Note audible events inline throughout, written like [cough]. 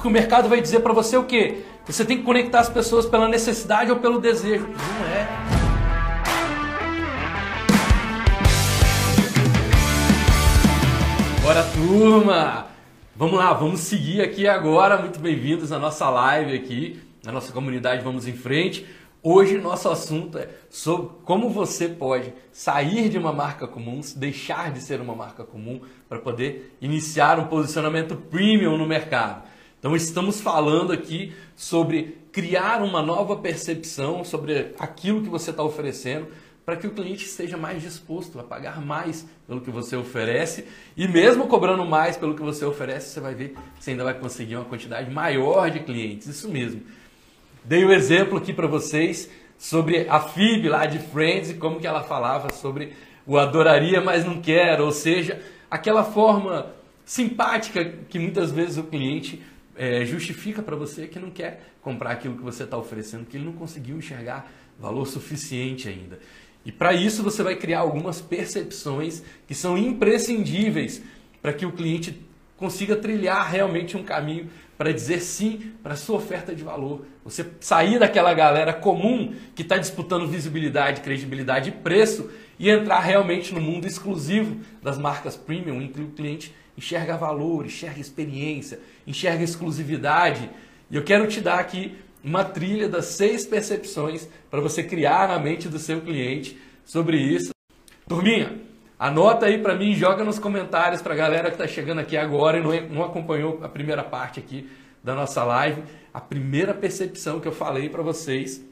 Porque o mercado vai dizer para você o quê? Você tem que conectar as pessoas pela necessidade ou pelo desejo. Não é. Bora, turma! Vamos lá, vamos seguir aqui agora. Muito bem-vindos à nossa live aqui, na nossa comunidade Vamos em Frente. Hoje nosso assunto é sobre como você pode sair de uma marca comum, deixar de ser uma marca comum para poder iniciar um posicionamento premium no mercado. Então estamos falando aqui sobre criar uma nova percepção sobre aquilo que você está oferecendo para que o cliente esteja mais disposto a pagar mais pelo que você oferece e mesmo cobrando mais pelo que você oferece, você vai ver que você ainda vai conseguir uma quantidade maior de clientes. Isso mesmo. Dei o um exemplo aqui para vocês sobre a Phoebe lá de Friends e como que ela falava sobre o adoraria, mas não quero, ou seja, aquela forma simpática que muitas vezes o cliente é, justifica para você que não quer comprar aquilo que você está oferecendo, que ele não conseguiu enxergar valor suficiente ainda. E para isso você vai criar algumas percepções que são imprescindíveis para que o cliente consiga trilhar realmente um caminho para dizer sim para sua oferta de valor. Você sair daquela galera comum que está disputando visibilidade, credibilidade e preço e entrar realmente no mundo exclusivo das marcas premium, em que o cliente enxerga valor, enxerga experiência, enxerga exclusividade. E eu quero te dar aqui uma trilha das seis percepções para você criar na mente do seu cliente sobre isso. Turminha, Anota aí para mim, joga nos comentários para a galera que está chegando aqui agora e não, acompanhou a primeira parte aqui da nossa live. A primeira percepção que eu falei para vocês,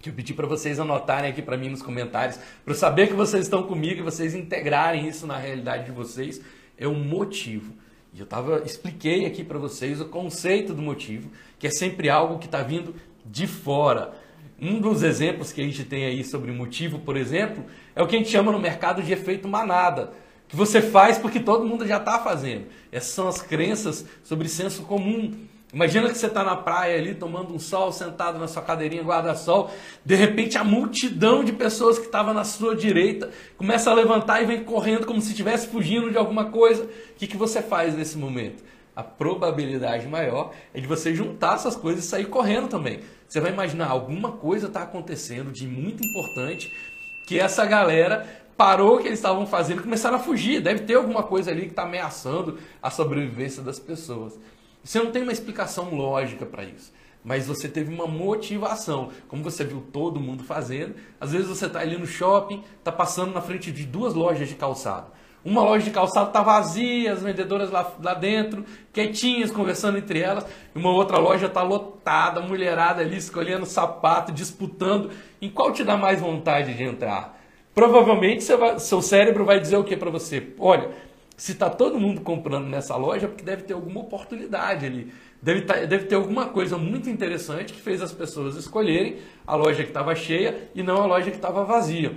que eu pedi para vocês anotarem aqui para mim nos comentários, para eu saber que vocês estão comigo e vocês integrarem isso na realidade de vocês, é o motivo. E eu tava, expliquei aqui para vocês o conceito do motivo, que é sempre algo que está vindo de fora. Um dos exemplos que a gente tem aí sobre motivo, por exemplo, é o que a gente chama no mercado de efeito manada, que você faz porque todo mundo já está fazendo. Essas são as crenças sobre senso comum. Imagina que você está na praia ali tomando um sol, sentado na sua cadeirinha guarda-sol, de repente a multidão de pessoas que estava na sua direita começa a levantar e vem correndo como se estivesse fugindo de alguma coisa. O que, que você faz nesse momento? A probabilidade maior é de você juntar essas coisas e sair correndo também. Você vai imaginar, alguma coisa está acontecendo de muito importante que essa galera parou o que eles estavam fazendo e começaram a fugir. Deve ter alguma coisa ali que está ameaçando a sobrevivência das pessoas. Você não tem uma explicação lógica para isso. Mas você teve uma motivação. Como você viu todo mundo fazendo. Às vezes você está ali no shopping, está passando na frente de duas lojas de calçado. Uma loja de calçado está vazia, as vendedoras lá, lá dentro, quietinhas, conversando entre elas. Uma outra loja está lotada, mulherada ali escolhendo sapato, disputando. Em qual te dá mais vontade de entrar? Provavelmente vai, seu cérebro vai dizer o que para você? Olha, se está todo mundo comprando nessa loja, é porque deve ter alguma oportunidade ali. Deve, tá, deve ter alguma coisa muito interessante que fez as pessoas escolherem a loja que estava cheia e não a loja que estava vazia.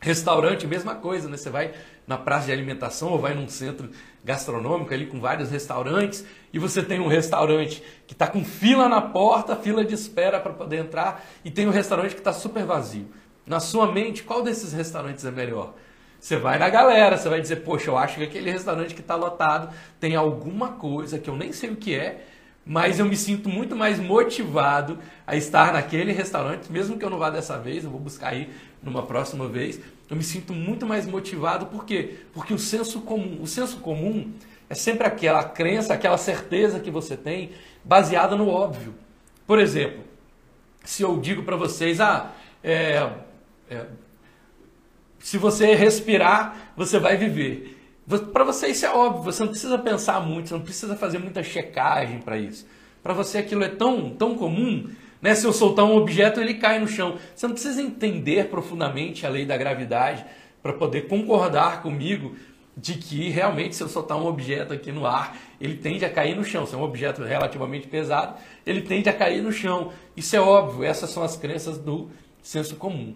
Restaurante, mesma coisa, né? Você vai na praça de alimentação ou vai num centro gastronômico ali com vários restaurantes e você tem um restaurante que está com fila na porta, fila de espera para poder entrar e tem um restaurante que está super vazio. Na sua mente, qual desses restaurantes é melhor? Você vai na galera, você vai dizer, poxa, eu acho que aquele restaurante que está lotado tem alguma coisa que eu nem sei o que é, mas eu me sinto muito mais motivado a estar naquele restaurante, mesmo que eu não vá dessa vez, eu vou buscar ir numa próxima vez. Eu me sinto muito mais motivado, por quê? Porque o senso comum, o senso comum é sempre aquela crença, aquela certeza que você tem baseada no óbvio. Por exemplo, se eu digo para vocês, ah, é, é, se você respirar, você vai viver. Para você isso é óbvio, você não precisa pensar muito, você não precisa fazer muita checagem para isso. Para você aquilo é tão, tão comum, né? Se eu soltar um objeto, ele cai no chão. Você não precisa entender profundamente a lei da gravidade para poder concordar comigo de que realmente se eu soltar um objeto aqui no ar, ele tende a cair no chão. Se é um objeto relativamente pesado, ele tende a cair no chão. Isso é óbvio, essas são as crenças do senso comum.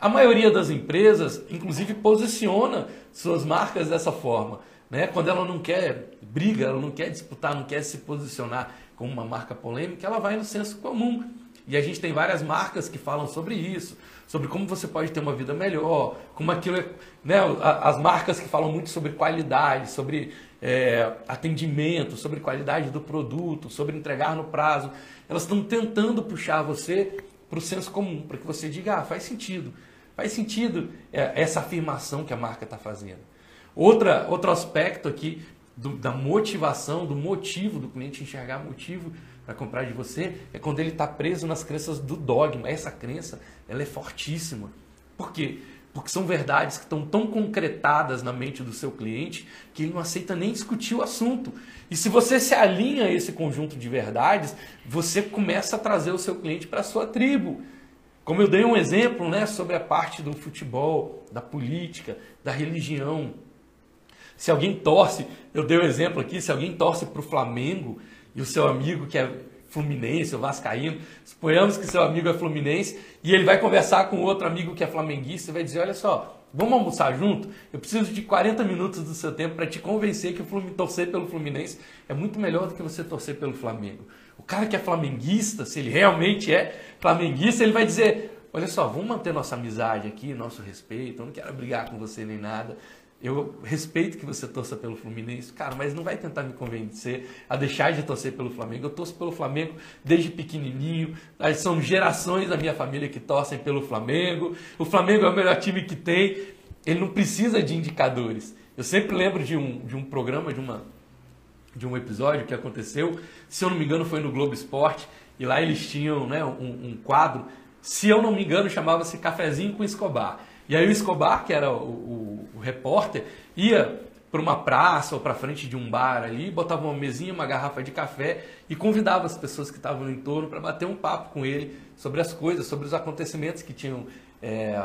A maioria das empresas, inclusive, posiciona suas marcas dessa forma. Né? Quando ela não quer briga, ela não quer disputar, não quer se posicionar como uma marca polêmica, ela vai no senso comum. E a gente tem várias marcas que falam sobre isso, sobre como você pode ter uma vida melhor, como aquilo é, né, as marcas que falam muito sobre qualidade, sobre é, atendimento, sobre qualidade do produto, sobre entregar no prazo, elas estão tentando puxar você para o senso comum, para que você diga, ah, faz sentido, faz sentido é, essa afirmação que a marca está fazendo. Outra, outro aspecto aqui do, da motivação, do motivo do cliente enxergar motivo para comprar de você é quando ele está preso nas crenças do dogma. Essa crença ela é fortíssima. Por quê? Porque são verdades que estão tão concretadas na mente do seu cliente que ele não aceita nem discutir o assunto. E se você se alinha a esse conjunto de verdades, você começa a trazer o seu cliente para a sua tribo. Como eu dei um exemplo né, sobre a parte do futebol, da política, da religião. Se alguém torce, eu dei o um exemplo aqui, se alguém torce para o Flamengo e o seu amigo que é Fluminense ou Vascaíno, suponhamos que seu amigo é Fluminense e ele vai conversar com outro amigo que é flamenguista e vai dizer: Olha só, vamos almoçar junto? Eu preciso de 40 minutos do seu tempo para te convencer que o torcer pelo Fluminense é muito melhor do que você torcer pelo Flamengo. O cara que é flamenguista, se ele realmente é flamenguista, ele vai dizer: Olha só, vamos manter nossa amizade aqui, nosso respeito, eu não quero brigar com você nem nada. Eu respeito que você torça pelo Fluminense, cara, mas não vai tentar me convencer a deixar de torcer pelo Flamengo. Eu torço pelo Flamengo desde pequenininho. São gerações da minha família que torcem pelo Flamengo. O Flamengo é o melhor time que tem. Ele não precisa de indicadores. Eu sempre lembro de um, de um programa, de, uma, de um episódio que aconteceu. Se eu não me engano, foi no Globo Esporte. E lá eles tinham né, um, um quadro. Se eu não me engano, chamava-se Cafezinho com Escobar. E aí o Escobar, que era o, o, o repórter, ia para uma praça ou para frente de um bar ali, botava uma mesinha, uma garrafa de café e convidava as pessoas que estavam no entorno para bater um papo com ele sobre as coisas, sobre os acontecimentos que tinham, é,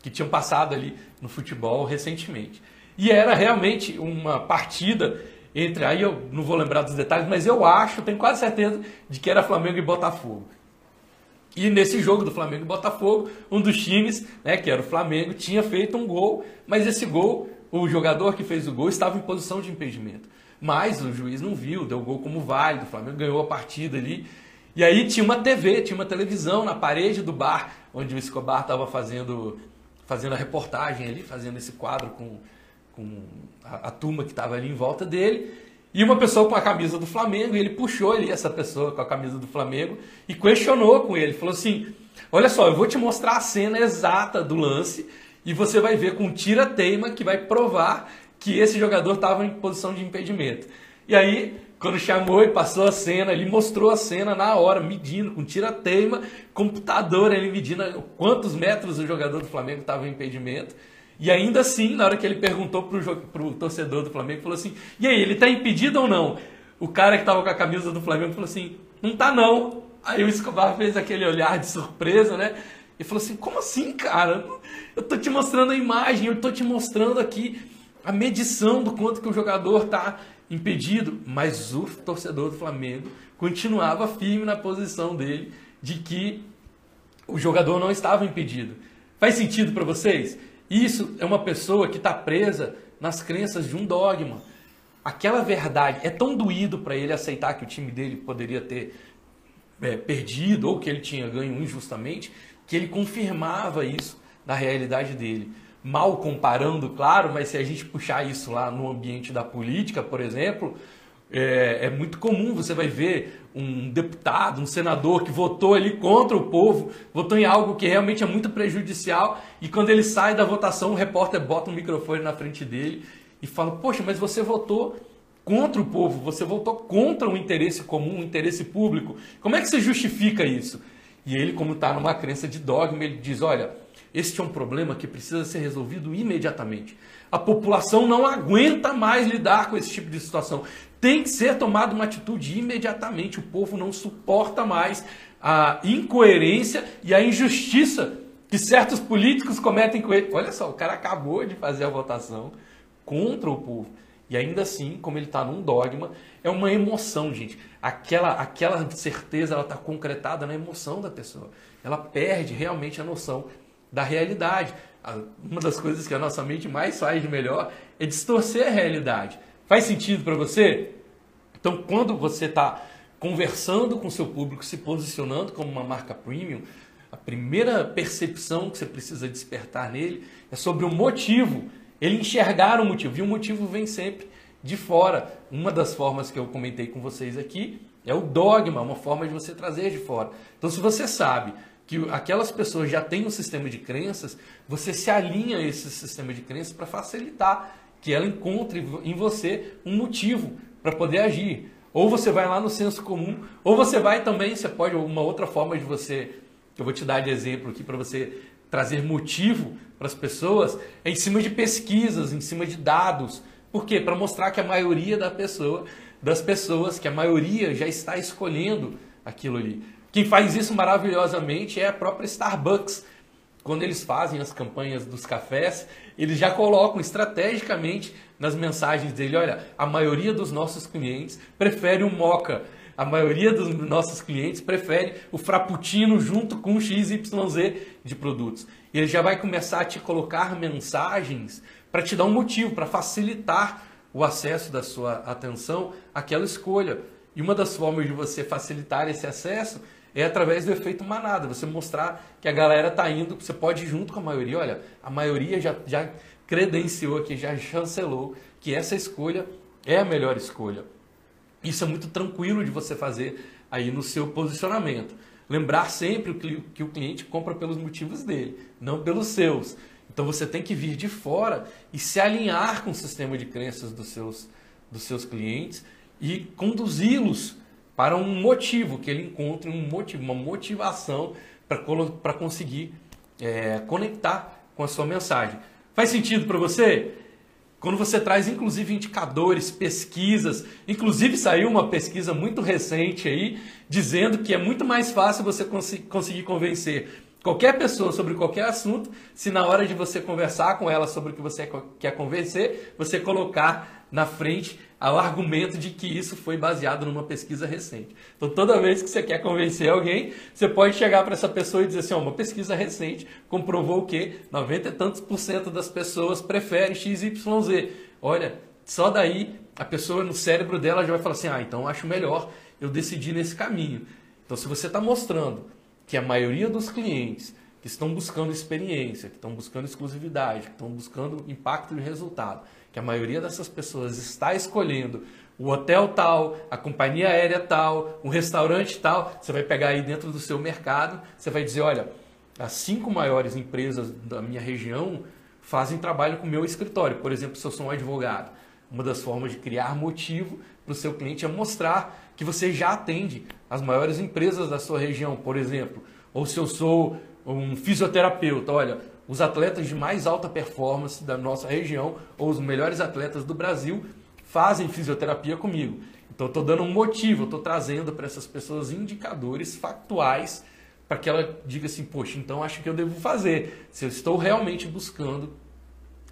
que tinham passado ali no futebol recentemente. E era realmente uma partida entre, aí eu não vou lembrar dos detalhes, mas eu acho, tenho quase certeza de que era Flamengo e Botafogo. E nesse jogo do Flamengo e Botafogo, um dos times, né, que era o Flamengo, tinha feito um gol, mas esse gol, o jogador que fez o gol estava em posição de impedimento. Mas o juiz não viu, deu o gol como válido, o Flamengo ganhou a partida ali. E aí tinha uma TV, tinha uma televisão na parede do bar, onde o Escobar estava fazendo, fazendo a reportagem ali, fazendo esse quadro com, com a, a turma que estava ali em volta dele. E uma pessoa com a camisa do Flamengo, e ele puxou ali essa pessoa com a camisa do Flamengo e questionou com ele. Falou assim: Olha só, eu vou te mostrar a cena exata do lance e você vai ver com tira-teima que vai provar que esse jogador estava em posição de impedimento. E aí, quando chamou e passou a cena, ele mostrou a cena na hora, medindo, com tira-teima, computador, ele medindo quantos metros o jogador do Flamengo estava em impedimento. E ainda assim, na hora que ele perguntou para o torcedor do Flamengo, falou assim: e aí, ele está impedido ou não? O cara que estava com a camisa do Flamengo falou assim: não tá não. Aí o Escobar fez aquele olhar de surpresa, né? E falou assim: como assim, cara? Eu tô te mostrando a imagem, eu tô te mostrando aqui a medição do quanto que o jogador está impedido. Mas o torcedor do Flamengo continuava firme na posição dele de que o jogador não estava impedido. Faz sentido para vocês? Isso é uma pessoa que está presa nas crenças de um dogma. Aquela verdade é tão doído para ele aceitar que o time dele poderia ter é, perdido ou que ele tinha ganho injustamente, que ele confirmava isso na realidade dele. Mal comparando, claro, mas se a gente puxar isso lá no ambiente da política, por exemplo, é, é, muito comum, você vai ver um deputado, um senador que votou ali contra o povo, votou em algo que realmente é muito prejudicial, e quando ele sai da votação, o repórter bota um microfone na frente dele e fala: Poxa, mas você votou contra o povo, você votou contra o interesse comum, o interesse público. Como é que você justifica isso? E ele, como está numa crença de dogma, ele diz: Olha, este é um problema que precisa ser resolvido imediatamente. A população não aguenta mais lidar com esse tipo de situação. Tem que ser tomada uma atitude imediatamente. O povo não suporta mais a incoerência e a injustiça que certos políticos cometem com ele. Olha só, o cara acabou de fazer a votação contra o povo. E ainda assim, como ele está num dogma, é uma emoção, gente. Aquela, aquela certeza ela está concretada na emoção da pessoa. Ela perde realmente a noção da realidade. Uma das coisas que a nossa mente mais faz de melhor é distorcer a realidade. Faz sentido para você? Então, quando você está conversando com seu público, se posicionando como uma marca premium, a primeira percepção que você precisa despertar nele é sobre o motivo. Ele enxergar o motivo. E o motivo vem sempre de fora. Uma das formas que eu comentei com vocês aqui é o dogma, uma forma de você trazer de fora. Então, se você sabe que aquelas pessoas já têm um sistema de crenças, você se alinha a esse sistema de crenças para facilitar que ela encontre em você um motivo para poder agir. Ou você vai lá no senso comum, ou você vai também, você pode, uma outra forma de você, que eu vou te dar de exemplo aqui para você trazer motivo para as pessoas, é em cima de pesquisas, em cima de dados. Por quê? Para mostrar que a maioria da pessoa, das pessoas, que a maioria já está escolhendo aquilo ali. Quem faz isso maravilhosamente é a própria Starbucks. Quando eles fazem as campanhas dos cafés, eles já colocam estrategicamente nas mensagens dele, olha, a maioria dos nossos clientes prefere o moca, a maioria dos nossos clientes prefere o frappuccino junto com o XYZ de produtos. Ele já vai começar a te colocar mensagens para te dar um motivo, para facilitar o acesso da sua atenção àquela escolha. E uma das formas de você facilitar esse acesso é através do efeito manada, você mostrar que a galera está indo, você pode ir junto com a maioria. Olha, a maioria já, já credenciou aqui, já chancelou que essa escolha é a melhor escolha. Isso é muito tranquilo de você fazer aí no seu posicionamento. Lembrar sempre que o cliente compra pelos motivos dele, não pelos seus. Então você tem que vir de fora e se alinhar com o sistema de crenças dos seus, dos seus clientes e conduzi-los para um motivo, que ele encontre um motivo, uma motivação para conseguir é, conectar com a sua mensagem. Faz sentido para você? Quando você traz inclusive indicadores, pesquisas, inclusive saiu uma pesquisa muito recente aí dizendo que é muito mais fácil você cons conseguir convencer qualquer pessoa sobre qualquer assunto se na hora de você conversar com ela sobre o que você quer convencer, você colocar na frente ao argumento de que isso foi baseado numa pesquisa recente. Então, toda vez que você quer convencer alguém, você pode chegar para essa pessoa e dizer assim: ó, uma pesquisa recente comprovou que 90 e tantos por cento das pessoas preferem XYZ. Olha, só daí a pessoa no cérebro dela já vai falar assim: ah, então acho melhor eu decidir nesse caminho. Então, se você está mostrando que a maioria dos clientes que estão buscando experiência, que estão buscando exclusividade, que estão buscando impacto de resultado, que a maioria dessas pessoas está escolhendo o hotel tal, a companhia aérea tal, um restaurante tal, você vai pegar aí dentro do seu mercado, você vai dizer, olha, as cinco maiores empresas da minha região fazem trabalho com o meu escritório. Por exemplo, se eu sou um advogado, uma das formas de criar motivo para o seu cliente é mostrar que você já atende as maiores empresas da sua região, por exemplo. Ou se eu sou um fisioterapeuta, olha, os atletas de mais alta performance da nossa região, ou os melhores atletas do Brasil, fazem fisioterapia comigo. Então, estou dando um motivo, estou trazendo para essas pessoas indicadores factuais para que ela diga assim: poxa, então acho que eu devo fazer. Se eu estou realmente buscando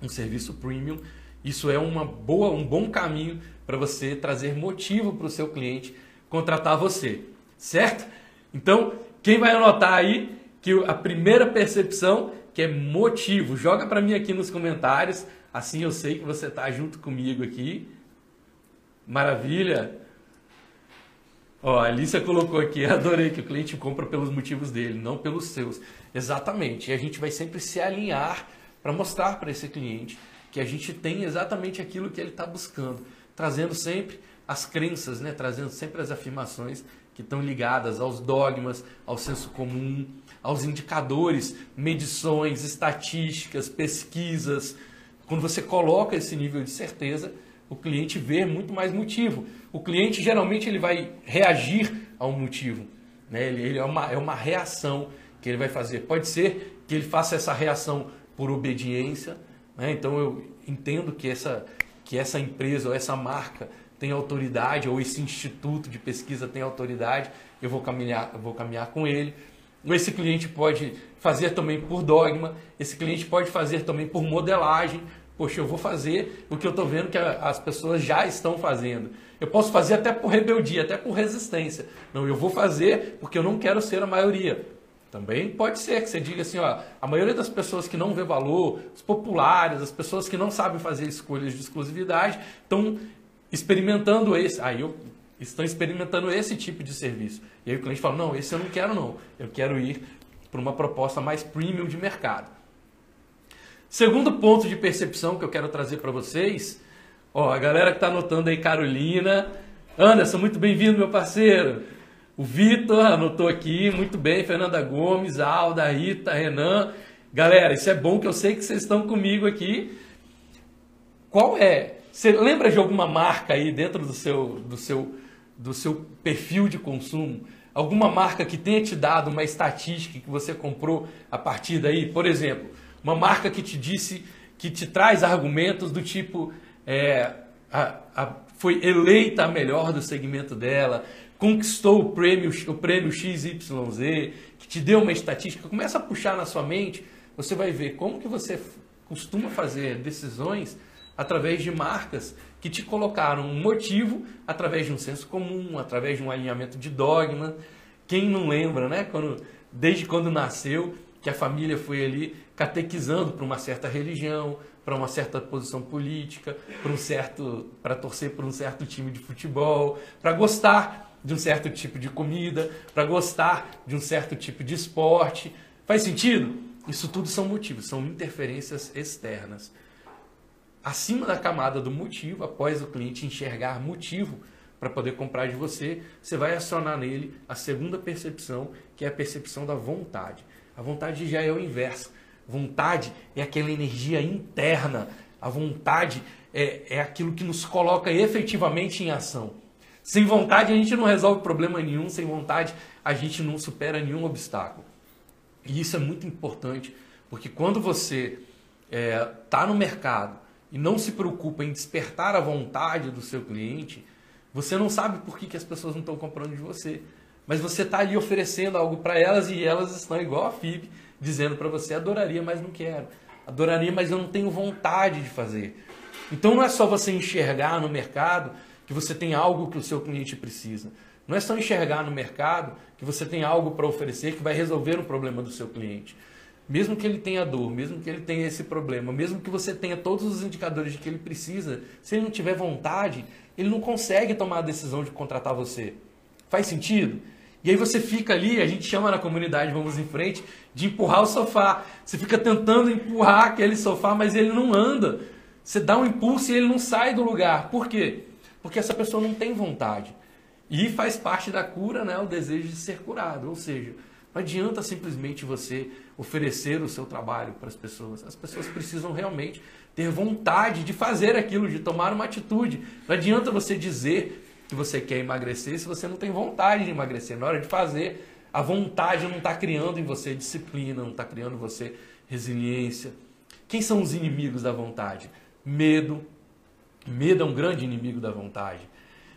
um serviço premium, isso é uma boa, um bom caminho para você trazer motivo para o seu cliente contratar você, certo? Então, quem vai anotar aí que a primeira percepção que é motivo. Joga para mim aqui nos comentários, assim eu sei que você está junto comigo aqui. Maravilha! Ó, a Alicia colocou aqui, [laughs] adorei que o cliente compra pelos motivos dele, não pelos seus. Exatamente. E a gente vai sempre se alinhar para mostrar para esse cliente que a gente tem exatamente aquilo que ele está buscando, trazendo sempre as crenças, né? trazendo sempre as afirmações que estão ligadas aos dogmas, ao senso comum, aos indicadores, medições, estatísticas, pesquisas. Quando você coloca esse nível de certeza, o cliente vê muito mais motivo. O cliente geralmente ele vai reagir a um motivo. Né? Ele, ele é, uma, é uma reação que ele vai fazer. Pode ser que ele faça essa reação por obediência. Né? Então eu entendo que essa, que essa empresa ou essa marca tem autoridade, ou esse instituto de pesquisa tem autoridade, eu vou caminhar, eu vou caminhar com ele. Esse cliente pode fazer também por dogma, esse cliente pode fazer também por modelagem. Poxa, eu vou fazer o que eu estou vendo que as pessoas já estão fazendo. Eu posso fazer até por rebeldia, até por resistência. Não, eu vou fazer porque eu não quero ser a maioria. Também pode ser que você diga assim, ó, a maioria das pessoas que não vê valor, os populares, as pessoas que não sabem fazer escolhas de exclusividade, estão experimentando esse. Aí eu estão experimentando esse tipo de serviço. E aí o cliente fala: não, esse eu não quero, não. Eu quero ir para uma proposta mais premium de mercado. Segundo ponto de percepção que eu quero trazer para vocês, ó, a galera que está anotando aí, Carolina, Anderson, muito bem-vindo, meu parceiro. O Vitor anotou aqui, muito bem, Fernanda Gomes, Alda, Rita, Renan. Galera, isso é bom que eu sei que vocês estão comigo aqui. Qual é? Você lembra de alguma marca aí dentro do seu, do seu, do seu perfil de consumo? Alguma marca que tenha te dado uma estatística que você comprou a partir daí? Por exemplo, uma marca que te disse, que te traz argumentos do tipo, é, a, a, foi eleita a melhor do segmento dela, conquistou o prêmio, o prêmio XYZ, que te deu uma estatística, começa a puxar na sua mente, você vai ver como que você costuma fazer decisões através de marcas que te colocaram um motivo através de um senso comum, através de um alinhamento de dogma. Quem não lembra, né? Quando, desde quando nasceu, que a família foi ali catequizando para uma certa religião, para uma certa posição política, para um certo, para torcer por um certo time de futebol, para gostar de um certo tipo de comida, para gostar de um certo tipo de esporte. Faz sentido? Isso tudo são motivos, são interferências externas. Acima da camada do motivo, após o cliente enxergar motivo para poder comprar de você, você vai acionar nele a segunda percepção, que é a percepção da vontade. A vontade já é o inverso. Vontade é aquela energia interna. A vontade é, é aquilo que nos coloca efetivamente em ação. Sem vontade a gente não resolve problema nenhum, sem vontade a gente não supera nenhum obstáculo. E isso é muito importante, porque quando você está é, tá no mercado e não se preocupa em despertar a vontade do seu cliente, você não sabe por que, que as pessoas não estão comprando de você. Mas você está ali oferecendo algo para elas e elas estão igual a FIB, dizendo para você: adoraria, mas não quero. Adoraria, mas eu não tenho vontade de fazer. Então não é só você enxergar no mercado que você tem algo que o seu cliente precisa. Não é só enxergar no mercado que você tem algo para oferecer que vai resolver o problema do seu cliente. Mesmo que ele tenha dor, mesmo que ele tenha esse problema, mesmo que você tenha todos os indicadores de que ele precisa, se ele não tiver vontade, ele não consegue tomar a decisão de contratar você. Faz sentido? E aí você fica ali, a gente chama na comunidade Vamos em Frente, de empurrar o sofá. Você fica tentando empurrar aquele sofá, mas ele não anda. Você dá um impulso e ele não sai do lugar. Por quê? Porque essa pessoa não tem vontade. E faz parte da cura né, o desejo de ser curado. Ou seja, não adianta simplesmente você oferecer o seu trabalho para as pessoas. As pessoas precisam realmente ter vontade de fazer aquilo, de tomar uma atitude. Não adianta você dizer que você quer emagrecer se você não tem vontade de emagrecer. Na hora de fazer, a vontade não está criando em você disciplina, não está criando em você resiliência. Quem são os inimigos da vontade? Medo. Medo é um grande inimigo da vontade.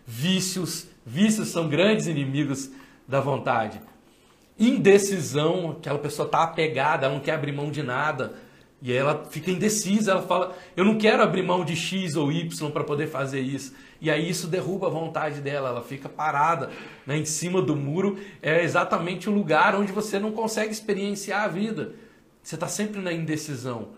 Vícios. Vícios são grandes inimigos da vontade. Indecisão, aquela pessoa está apegada, ela não quer abrir mão de nada. E ela fica indecisa, ela fala: Eu não quero abrir mão de X ou Y para poder fazer isso. E aí isso derruba a vontade dela, ela fica parada né, em cima do muro. É exatamente o lugar onde você não consegue experienciar a vida. Você está sempre na indecisão.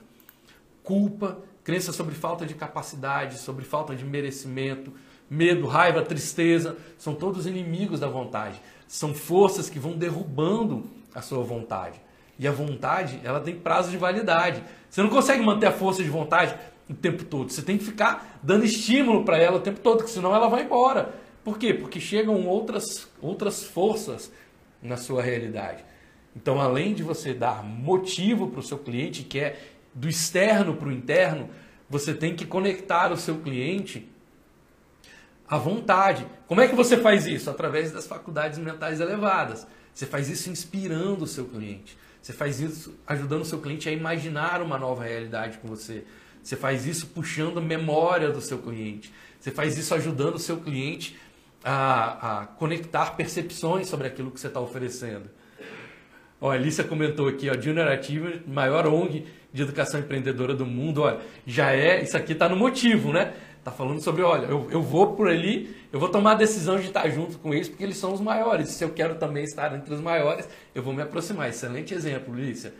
Culpa, crença sobre falta de capacidade, sobre falta de merecimento, medo, raiva, tristeza, são todos inimigos da vontade. São forças que vão derrubando a sua vontade. E a vontade, ela tem prazo de validade. Você não consegue manter a força de vontade o tempo todo. Você tem que ficar dando estímulo para ela o tempo todo, porque senão ela vai embora. Por quê? Porque chegam outras, outras forças na sua realidade. Então, além de você dar motivo para o seu cliente, que é do externo para o interno, você tem que conectar o seu cliente à vontade. Como é que você faz isso? Através das faculdades mentais elevadas. Você faz isso inspirando o seu cliente. Você faz isso ajudando o seu cliente a imaginar uma nova realidade com você. Você faz isso puxando a memória do seu cliente. Você faz isso ajudando o seu cliente a, a conectar percepções sobre aquilo que você está oferecendo. Ó, a Alicia comentou aqui, ó, Junior Achievement, maior ONG de educação empreendedora do mundo. Olha, já é, isso aqui está no motivo, né? Tá falando sobre, olha, eu, eu vou por ali, eu vou tomar a decisão de estar junto com eles, porque eles são os maiores. Se eu quero também estar entre os maiores, eu vou me aproximar. Excelente exemplo, Lícia.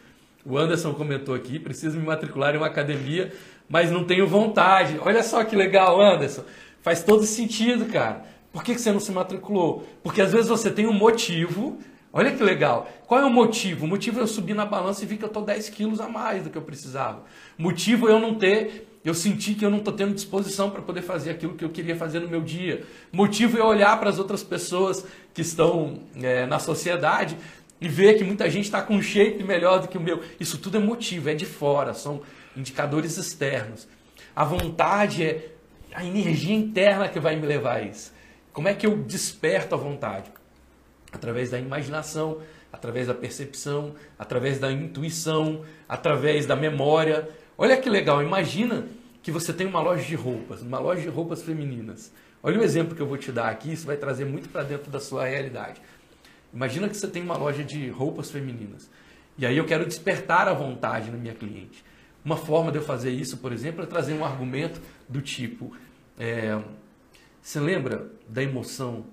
O Anderson comentou aqui, preciso me matricular em uma academia, mas não tenho vontade. Olha só que legal, Anderson. Faz todo sentido, cara. Por que, que você não se matriculou? Porque às vezes você tem um motivo. Olha que legal. Qual é o motivo? O motivo é eu subir na balança e vi que eu estou 10 quilos a mais do que eu precisava. O motivo é eu não ter eu senti que eu não estou tendo disposição para poder fazer aquilo que eu queria fazer no meu dia. Motivo é olhar para as outras pessoas que estão é, na sociedade e ver que muita gente está com um shape melhor do que o meu. Isso tudo é motivo, é de fora, são indicadores externos. A vontade é a energia interna que vai me levar a isso. Como é que eu desperto a vontade? Através da imaginação, através da percepção, através da intuição, através da memória. Olha que legal, imagina que você tem uma loja de roupas, uma loja de roupas femininas. Olha o exemplo que eu vou te dar aqui, isso vai trazer muito para dentro da sua realidade. Imagina que você tem uma loja de roupas femininas. E aí eu quero despertar a vontade na minha cliente. Uma forma de eu fazer isso, por exemplo, é trazer um argumento do tipo: é, você lembra da emoção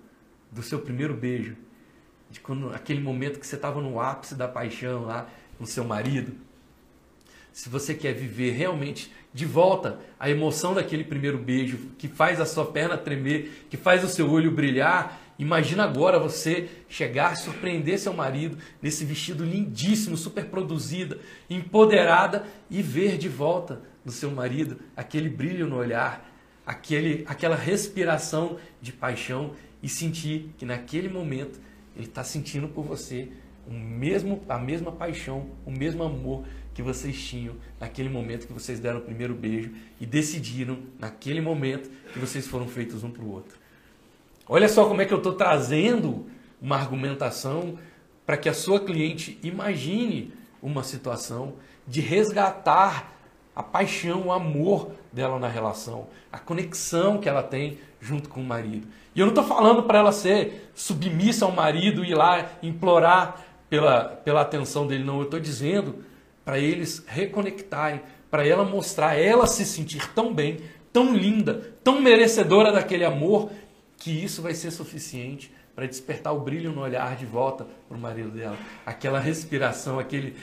do seu primeiro beijo? De quando aquele momento que você estava no ápice da paixão lá com seu marido? se você quer viver realmente de volta a emoção daquele primeiro beijo, que faz a sua perna tremer, que faz o seu olho brilhar, imagina agora você chegar, surpreender seu marido nesse vestido lindíssimo, super produzida, empoderada e ver de volta no seu marido aquele brilho no olhar, aquele, aquela respiração de paixão e sentir que naquele momento ele está sentindo por você o mesmo, a mesma paixão, o mesmo amor que vocês tinham naquele momento que vocês deram o primeiro beijo e decidiram naquele momento que vocês foram feitos um para o outro. Olha só como é que eu estou trazendo uma argumentação para que a sua cliente imagine uma situação de resgatar a paixão, o amor dela na relação, a conexão que ela tem junto com o marido. E eu não estou falando para ela ser submissa ao marido e ir lá implorar pela, pela atenção dele, não. Eu estou dizendo para eles reconectarem, para ela mostrar, ela se sentir tão bem, tão linda, tão merecedora daquele amor, que isso vai ser suficiente para despertar o brilho no olhar de volta para o marido dela. Aquela respiração, aquele.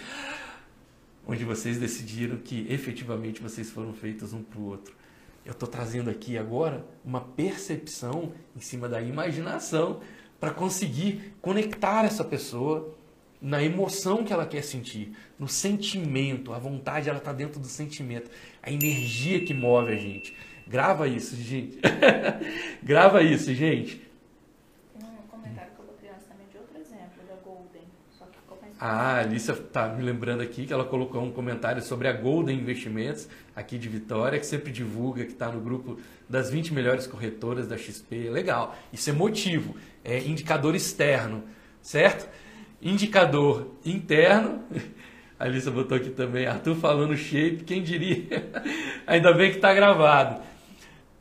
onde vocês decidiram que efetivamente vocês foram feitos um para o outro. Eu estou trazendo aqui agora uma percepção em cima da imaginação para conseguir conectar essa pessoa na emoção que ela quer sentir, no sentimento. A vontade ela está dentro do sentimento, a energia que move a gente. Grava isso, gente. [laughs] Grava isso, gente. Tem um comentário que eu botei antes também de outro exemplo, da Golden. Só que ficou mais Ah, a Alicia está me lembrando aqui que ela colocou um comentário sobre a Golden Investimentos, aqui de Vitória, que sempre divulga, que está no grupo das 20 melhores corretoras da XP. Legal. Isso é motivo, é indicador externo, certo? Indicador interno. [laughs] A Alissa botou aqui também, Arthur falando shape, quem diria? [laughs] Ainda bem que está gravado.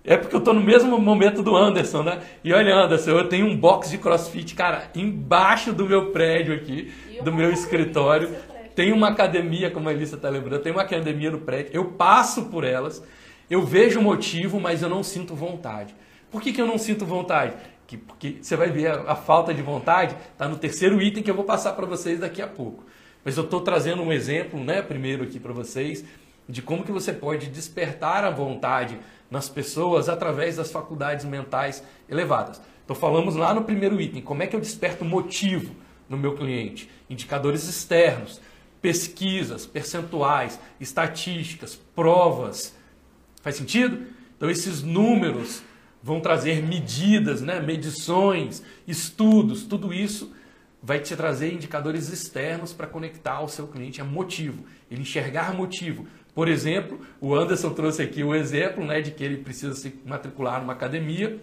É porque eu estou no mesmo momento do Anderson, né? E olha, Anderson, eu tenho um box de crossfit, cara, embaixo do meu prédio aqui, do meu escritório. Tem uma academia, como a Alissa está lembrando, tem uma academia no prédio. Eu passo por elas, eu vejo o motivo, mas eu não sinto vontade. Por que, que eu não sinto vontade? Que, porque você vai ver a, a falta de vontade está no terceiro item que eu vou passar para vocês daqui a pouco. Mas eu estou trazendo um exemplo, né, primeiro aqui para vocês, de como que você pode despertar a vontade nas pessoas através das faculdades mentais elevadas. Então falamos lá no primeiro item, como é que eu desperto motivo no meu cliente? Indicadores externos, pesquisas, percentuais, estatísticas, provas. Faz sentido? Então esses números vão trazer medidas, né, medições, estudos, tudo isso vai te trazer indicadores externos para conectar ao seu cliente a motivo, ele enxergar motivo. Por exemplo, o Anderson trouxe aqui o exemplo né, de que ele precisa se matricular numa academia,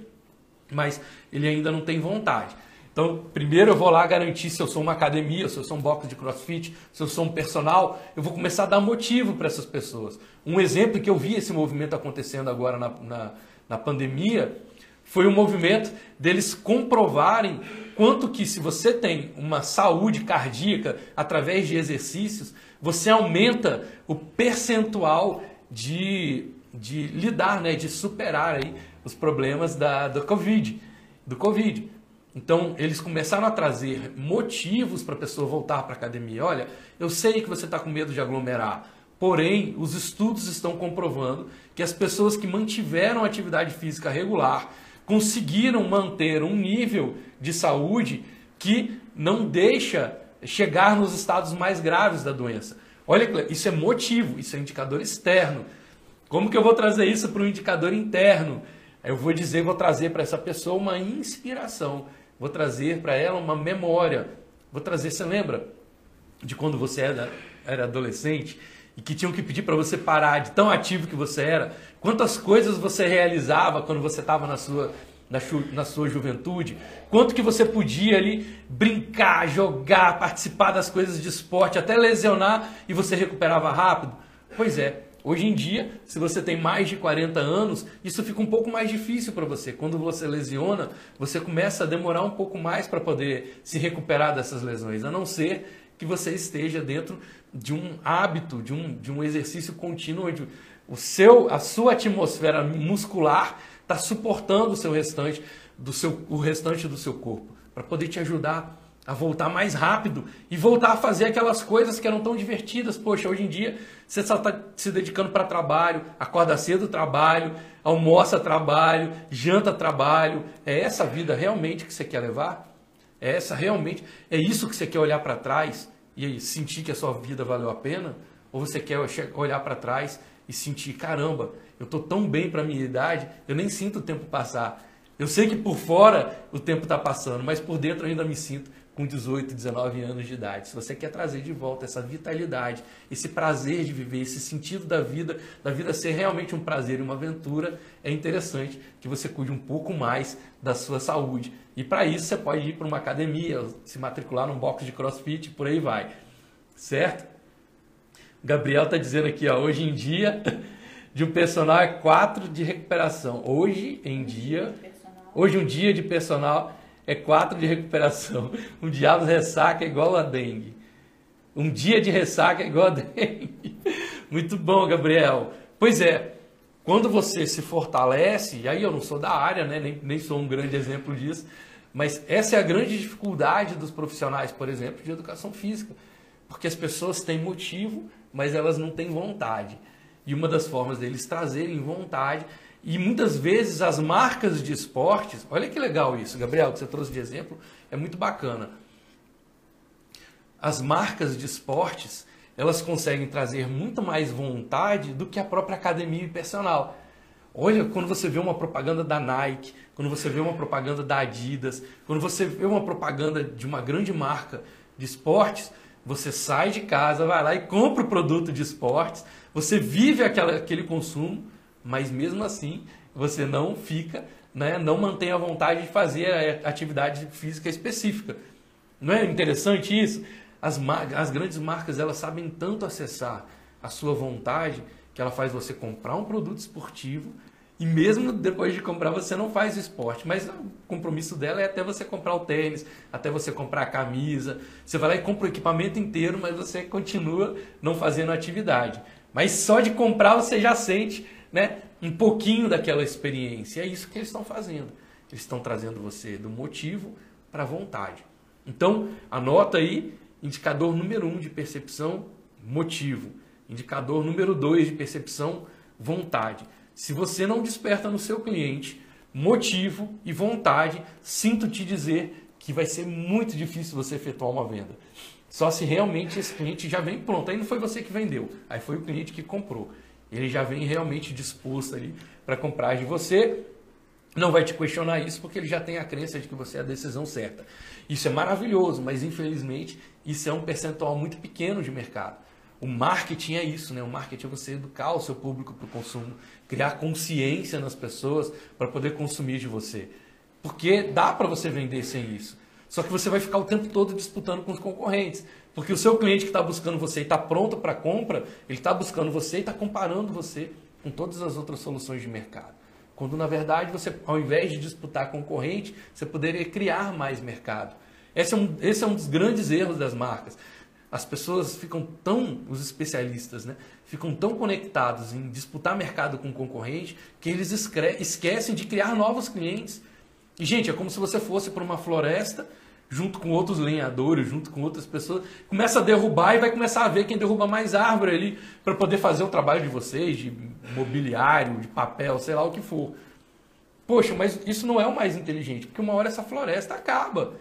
mas ele ainda não tem vontade. Então, primeiro eu vou lá garantir se eu sou uma academia, se eu sou um box de crossfit, se eu sou um personal, eu vou começar a dar motivo para essas pessoas. Um exemplo que eu vi esse movimento acontecendo agora na, na na pandemia foi o movimento deles comprovarem quanto que se você tem uma saúde cardíaca através de exercícios, você aumenta o percentual de, de lidar, né, de superar aí os problemas da, do COVID, do COVID. Então, eles começaram a trazer motivos para a pessoa voltar para a academia. Olha, eu sei que você está com medo de aglomerar, Porém, os estudos estão comprovando que as pessoas que mantiveram atividade física regular conseguiram manter um nível de saúde que não deixa chegar nos estados mais graves da doença. Olha, isso é motivo, isso é indicador externo. Como que eu vou trazer isso para um indicador interno? Eu vou dizer, vou trazer para essa pessoa uma inspiração, vou trazer para ela uma memória, vou trazer, você lembra de quando você era, era adolescente e que tinham que pedir para você parar de tão ativo que você era? Quantas coisas você realizava quando você estava na sua na, na sua juventude, quanto que você podia ali brincar, jogar, participar das coisas de esporte, até lesionar e você recuperava rápido. Pois é, hoje em dia, se você tem mais de 40 anos, isso fica um pouco mais difícil para você. Quando você lesiona, você começa a demorar um pouco mais para poder se recuperar dessas lesões, a não ser que você esteja dentro de um hábito, de um, de um exercício contínuo, onde o seu, a sua atmosfera muscular está suportando o seu restante, do seu, o restante do seu corpo, para poder te ajudar a voltar mais rápido e voltar a fazer aquelas coisas que eram tão divertidas. Poxa, hoje em dia você só está se dedicando para trabalho, acorda cedo trabalho, almoça trabalho, janta trabalho. É essa vida realmente que você quer levar? É essa realmente? É isso que você quer olhar para trás e sentir que a sua vida valeu a pena? Ou você quer olhar para trás e sentir, caramba, eu estou tão bem para a minha idade, eu nem sinto o tempo passar. Eu sei que por fora o tempo está passando, mas por dentro ainda me sinto com 18, 19 anos de idade. Se você quer trazer de volta essa vitalidade, esse prazer de viver, esse sentido da vida, da vida ser realmente um prazer e uma aventura, é interessante que você cuide um pouco mais da sua saúde. E para isso você pode ir para uma academia, se matricular num box de crossfit, por aí vai. Certo? Gabriel está dizendo aqui, ó, hoje em dia [laughs] de um personal é 4 de recuperação. Hoje em dia, hoje um dia de personal é 4 de recuperação. Um diabo ressaca é igual a dengue. Um dia de ressaca é igual a [laughs] dengue. Muito bom, Gabriel. Pois é, quando você se fortalece, e aí eu não sou da área, né, nem, nem sou um grande exemplo disso, mas essa é a grande dificuldade dos profissionais, por exemplo, de educação física. Porque as pessoas têm motivo, mas elas não têm vontade. E uma das formas deles trazerem vontade. E muitas vezes as marcas de esportes, olha que legal isso, Gabriel, que você trouxe de exemplo, é muito bacana. As marcas de esportes, elas conseguem trazer muito mais vontade do que a própria academia personal. Olha, quando você vê uma propaganda da Nike, quando você vê uma propaganda da Adidas, quando você vê uma propaganda de uma grande marca de esportes, você sai de casa, vai lá e compra o produto de esportes, você vive aquela, aquele consumo, mas mesmo assim você não fica, né, não mantém a vontade de fazer a atividade física específica. Não é interessante isso? As, as grandes marcas elas sabem tanto acessar a sua vontade que ela faz você comprar um produto esportivo e mesmo depois de comprar, você não faz esporte. Mas o compromisso dela é até você comprar o tênis, até você comprar a camisa. Você vai lá e compra o equipamento inteiro, mas você continua não fazendo atividade. Mas só de comprar você já sente né, um pouquinho daquela experiência. É isso que eles estão fazendo. Eles estão trazendo você do motivo para a vontade. Então, anota aí, indicador número um de percepção, motivo. Indicador número dois de percepção, vontade. Se você não desperta no seu cliente motivo e vontade, sinto te dizer que vai ser muito difícil você efetuar uma venda. Só se realmente esse cliente já vem pronto. Aí não foi você que vendeu, aí foi o cliente que comprou. Ele já vem realmente disposto ali para comprar de você. Não vai te questionar isso porque ele já tem a crença de que você é a decisão certa. Isso é maravilhoso, mas infelizmente isso é um percentual muito pequeno de mercado. O marketing é isso, né? O marketing é você educar o seu público para o consumo, criar consciência nas pessoas para poder consumir de você. Porque dá para você vender sem isso. Só que você vai ficar o tempo todo disputando com os concorrentes. Porque o seu cliente que está buscando você e está pronto para compra, ele está buscando você e está comparando você com todas as outras soluções de mercado. Quando na verdade você, ao invés de disputar concorrente, você poderia criar mais mercado. Esse é um, esse é um dos grandes erros das marcas. As pessoas ficam tão, os especialistas, né, ficam tão conectados em disputar mercado com concorrente que eles esquecem de criar novos clientes. E, gente, é como se você fosse para uma floresta junto com outros lenhadores, junto com outras pessoas, começa a derrubar e vai começar a ver quem derruba mais árvore ali para poder fazer o trabalho de vocês, de mobiliário, de papel, sei lá o que for. Poxa, mas isso não é o mais inteligente, porque uma hora essa floresta acaba.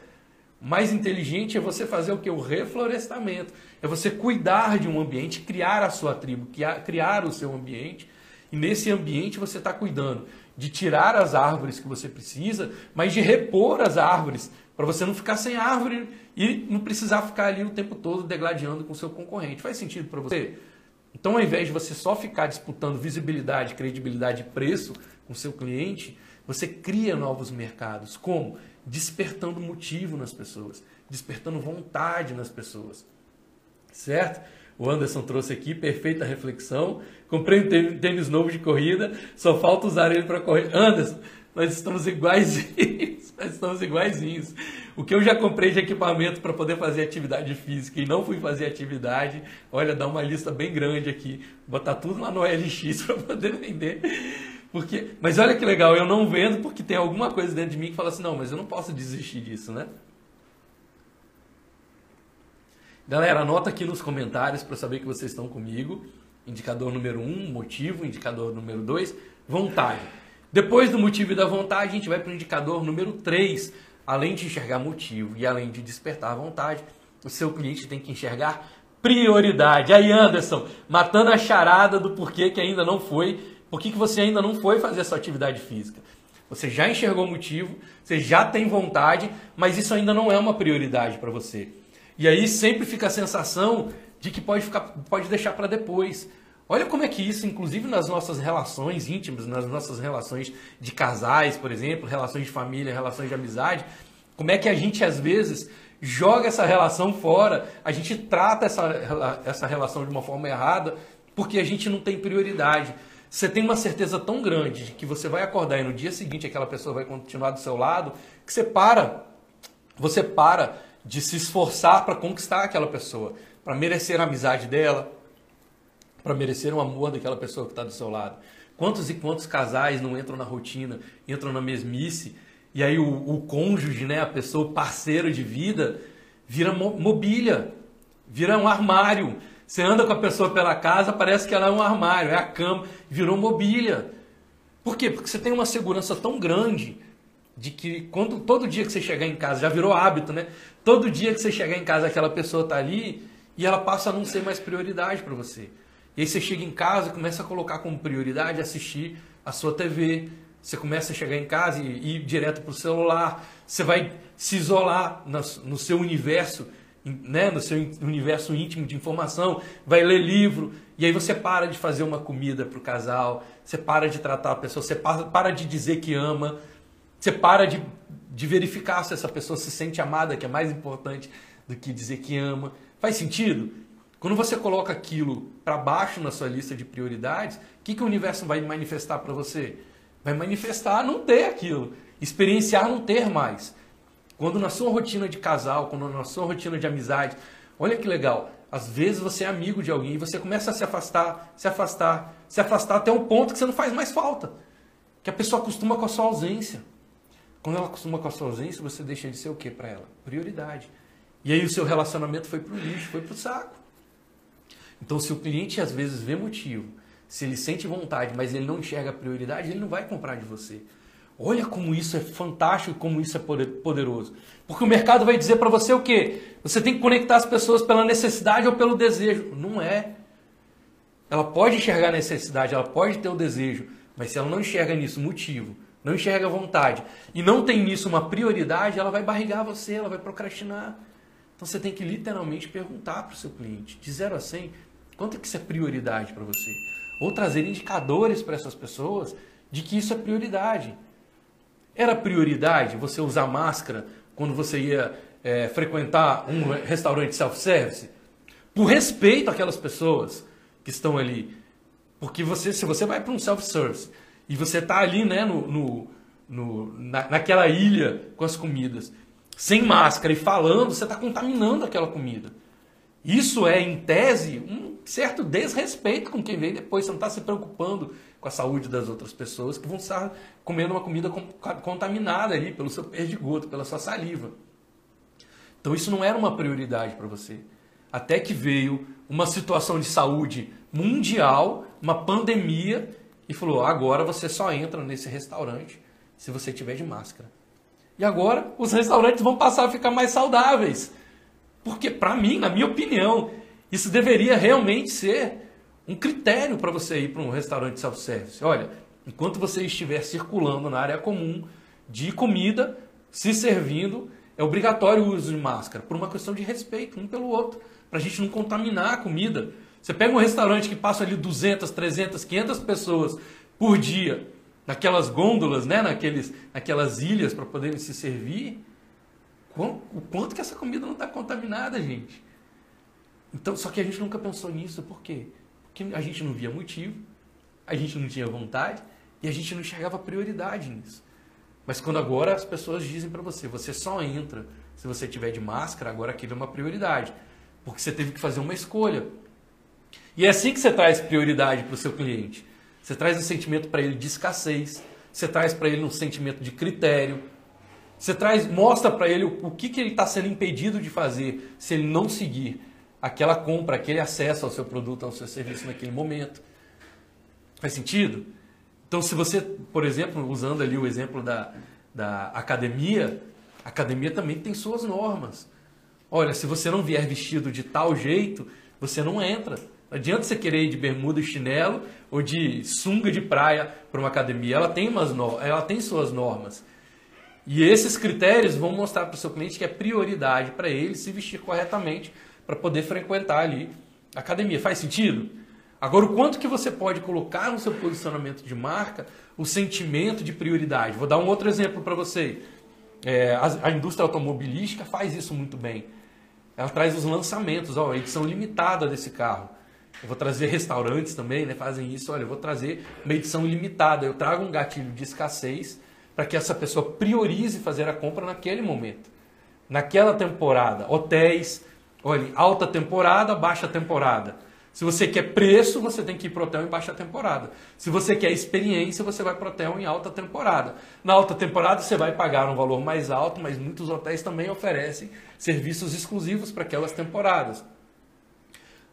Mais inteligente é você fazer o que? O reflorestamento. É você cuidar de um ambiente, criar a sua tribo, criar o seu ambiente. E nesse ambiente você está cuidando de tirar as árvores que você precisa, mas de repor as árvores, para você não ficar sem árvore e não precisar ficar ali o tempo todo degladiando com o seu concorrente. Faz sentido para você? Então, ao invés de você só ficar disputando visibilidade, credibilidade e preço com seu cliente, você cria novos mercados. Como? Despertando motivo nas pessoas, despertando vontade nas pessoas. Certo? O Anderson trouxe aqui, perfeita reflexão. Comprei um tênis novo de corrida, só falta usar ele para correr. Anderson, nós estamos iguaizinhos, [laughs] nós estamos iguaizinhos. O que eu já comprei de equipamento para poder fazer atividade física e não fui fazer atividade, olha, dá uma lista bem grande aqui, botar tudo lá no LX [laughs] para poder vender. Porque, mas olha que legal, eu não vendo porque tem alguma coisa dentro de mim que fala assim, não, mas eu não posso desistir disso, né? Galera, anota aqui nos comentários para saber que vocês estão comigo. Indicador número 1, um, motivo. Indicador número 2, vontade. Depois do motivo e da vontade, a gente vai para o indicador número 3. Além de enxergar motivo e além de despertar vontade, o seu cliente tem que enxergar prioridade. Aí, Anderson, matando a charada do porquê que ainda não foi, por que você ainda não foi fazer essa atividade física. Você já enxergou motivo, você já tem vontade, mas isso ainda não é uma prioridade para você. E aí sempre fica a sensação de que pode, ficar, pode deixar para depois. Olha como é que isso, inclusive nas nossas relações íntimas, nas nossas relações de casais, por exemplo, relações de família, relações de amizade, como é que a gente às vezes joga essa relação fora, a gente trata essa, essa relação de uma forma errada, porque a gente não tem prioridade. Você tem uma certeza tão grande de que você vai acordar e no dia seguinte aquela pessoa vai continuar do seu lado, que você para, você para de se esforçar para conquistar aquela pessoa, para merecer a amizade dela, para merecer o amor daquela pessoa que está do seu lado. Quantos e quantos casais não entram na rotina, entram na mesmice, e aí o, o cônjuge, né, a pessoa, o parceiro de vida, vira mobília, vira um armário. Você anda com a pessoa pela casa, parece que ela é um armário, é a cama, virou mobília. Por quê? Porque você tem uma segurança tão grande de que quando todo dia que você chegar em casa, já virou hábito, né? Todo dia que você chegar em casa, aquela pessoa tá ali e ela passa a não ser mais prioridade para você. E aí você chega em casa começa a colocar como prioridade assistir a sua TV. Você começa a chegar em casa e ir direto para o celular. Você vai se isolar no seu universo, né? no seu universo íntimo de informação. Vai ler livro. E aí você para de fazer uma comida para o casal. Você para de tratar a pessoa. Você para de dizer que ama você para de, de verificar se essa pessoa se sente amada, que é mais importante do que dizer que ama. Faz sentido? Quando você coloca aquilo para baixo na sua lista de prioridades, o que, que o universo vai manifestar para você? Vai manifestar não ter aquilo, experienciar não ter mais. Quando na sua rotina de casal, quando na sua rotina de amizade, olha que legal, às vezes você é amigo de alguém e você começa a se afastar, se afastar, se afastar até um ponto que você não faz mais falta. Que a pessoa acostuma com a sua ausência. Quando ela acostuma com a sua ausência, você deixa de ser o que para ela? Prioridade. E aí o seu relacionamento foi para o lixo, foi para o saco. Então, se o cliente às vezes vê motivo, se ele sente vontade, mas ele não enxerga a prioridade, ele não vai comprar de você. Olha como isso é fantástico, como isso é poderoso. Porque o mercado vai dizer para você o quê? Você tem que conectar as pessoas pela necessidade ou pelo desejo. Não é. Ela pode enxergar a necessidade, ela pode ter o desejo, mas se ela não enxerga nisso motivo, não enxerga vontade e não tem nisso uma prioridade, ela vai barrigar você, ela vai procrastinar. Então você tem que literalmente perguntar para o seu cliente, de 0 a 100, quanto é que isso é prioridade para você? Ou trazer indicadores para essas pessoas de que isso é prioridade. Era prioridade você usar máscara quando você ia é, frequentar um restaurante self-service? Por respeito àquelas pessoas que estão ali. Porque você, se você vai para um self-service e você está ali, né, no, no, no na, naquela ilha com as comidas, sem máscara e falando, você está contaminando aquela comida. Isso é, em tese, um certo desrespeito com quem vem depois. Você não está se preocupando com a saúde das outras pessoas que vão estar comendo uma comida contaminada ali pelo seu perdigoto, pela sua saliva. Então isso não era uma prioridade para você. Até que veio uma situação de saúde mundial, uma pandemia, e falou: agora você só entra nesse restaurante se você tiver de máscara. E agora os restaurantes vão passar a ficar mais saudáveis. Porque, para mim, na minha opinião, isso deveria realmente ser um critério para você ir para um restaurante self-service. Olha, enquanto você estiver circulando na área comum de comida, se servindo, é obrigatório o uso de máscara, por uma questão de respeito um pelo outro, para a gente não contaminar a comida. Você pega um restaurante que passa ali 200, 300, 500 pessoas por dia, naquelas gôndolas, né, naqueles, naquelas ilhas para poderem se servir, o quanto que essa comida não está contaminada, gente. Então, só que a gente nunca pensou nisso, por quê? Porque a gente não via motivo, a gente não tinha vontade e a gente não enxergava prioridade nisso. Mas quando agora as pessoas dizem para você, você só entra se você tiver de máscara, agora aquilo é uma prioridade. Porque você teve que fazer uma escolha. E é assim que você traz prioridade para o seu cliente. Você traz um sentimento para ele de escassez, você traz para ele um sentimento de critério, você traz, mostra para ele o, o, que, que ele está sendo impedido de fazer se ele não seguir aquela compra, aquele acesso ao seu produto, ao seu serviço naquele momento. Faz sentido? Então, se você, por exemplo, usando ali o exemplo da, da academia, a academia também tem suas normas. Olha, se você não vier vestido de tal jeito, você não entra. Não adianta você querer ir de bermuda e chinelo ou de sunga de praia para uma academia. Ela tem, umas ela tem suas normas. E esses critérios vão mostrar para o seu cliente que é prioridade para ele se vestir corretamente para poder frequentar ali a academia. Faz sentido? Agora, o quanto que você pode colocar no seu posicionamento de marca o sentimento de prioridade? Vou dar um outro exemplo para você. É, a, a, indústria automobilística faz isso muito bem. Ela traz os lançamentos, ó, edição limitada desse carro. Eu vou trazer restaurantes também, né? Fazem isso. Olha, eu vou trazer uma edição limitada. Eu trago um gatilho de escassez para que essa pessoa priorize fazer a compra naquele momento, naquela temporada. Hotéis, olha, alta temporada, baixa temporada. Se você quer preço, você tem que ir para hotel em baixa temporada. Se você quer experiência, você vai para hotel em alta temporada. Na alta temporada, você vai pagar um valor mais alto, mas muitos hotéis também oferecem serviços exclusivos para aquelas temporadas.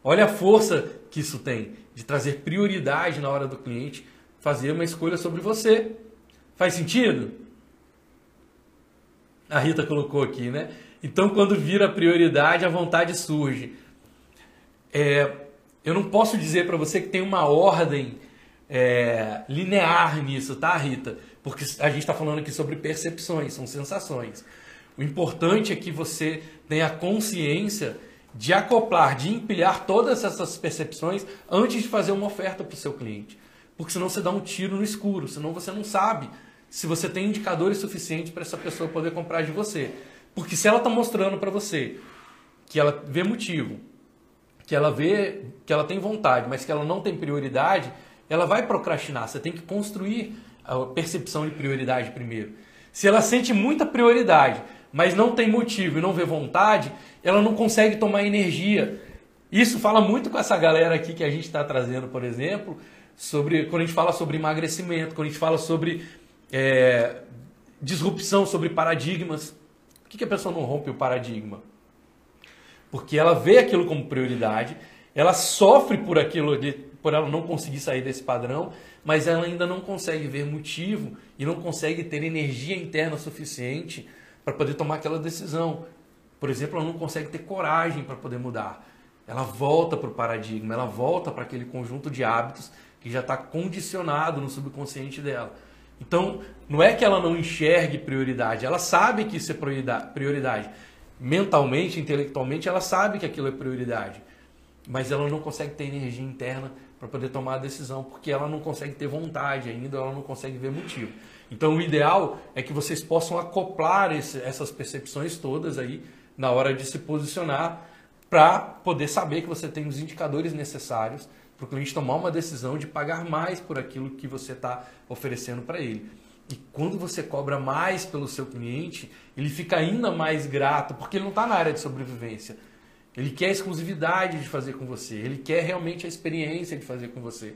Olha a força que isso tem de trazer prioridade na hora do cliente fazer uma escolha sobre você. Faz sentido? A Rita colocou aqui, né? Então, quando vira prioridade, a vontade surge. É, eu não posso dizer para você que tem uma ordem é, linear nisso, tá, Rita? Porque a gente está falando aqui sobre percepções, são sensações. O importante é que você tenha consciência de acoplar, de empilhar todas essas percepções antes de fazer uma oferta para o seu cliente. Porque senão você dá um tiro no escuro, senão você não sabe se você tem indicadores suficientes para essa pessoa poder comprar de você. Porque se ela está mostrando para você que ela vê motivo, que ela vê que ela tem vontade, mas que ela não tem prioridade, ela vai procrastinar. Você tem que construir a percepção de prioridade primeiro. Se ela sente muita prioridade, mas não tem motivo e não vê vontade, ela não consegue tomar energia. Isso fala muito com essa galera aqui que a gente está trazendo, por exemplo, sobre quando a gente fala sobre emagrecimento, quando a gente fala sobre é, disrupção, sobre paradigmas. Por que, que a pessoa não rompe o paradigma? Porque ela vê aquilo como prioridade, ela sofre por aquilo, por ela não conseguir sair desse padrão, mas ela ainda não consegue ver motivo e não consegue ter energia interna suficiente para poder tomar aquela decisão. Por exemplo, ela não consegue ter coragem para poder mudar. Ela volta para o paradigma, ela volta para aquele conjunto de hábitos que já está condicionado no subconsciente dela. Então, não é que ela não enxergue prioridade, ela sabe que isso é prioridade. Mentalmente, intelectualmente, ela sabe que aquilo é prioridade. Mas ela não consegue ter energia interna para poder tomar a decisão, porque ela não consegue ter vontade ainda, ela não consegue ver motivo. Então, o ideal é que vocês possam acoplar esse, essas percepções todas aí na hora de se posicionar para poder saber que você tem os indicadores necessários para o cliente tomar uma decisão de pagar mais por aquilo que você está oferecendo para ele. E quando você cobra mais pelo seu cliente, ele fica ainda mais grato, porque ele não está na área de sobrevivência. Ele quer a exclusividade de fazer com você, ele quer realmente a experiência de fazer com você.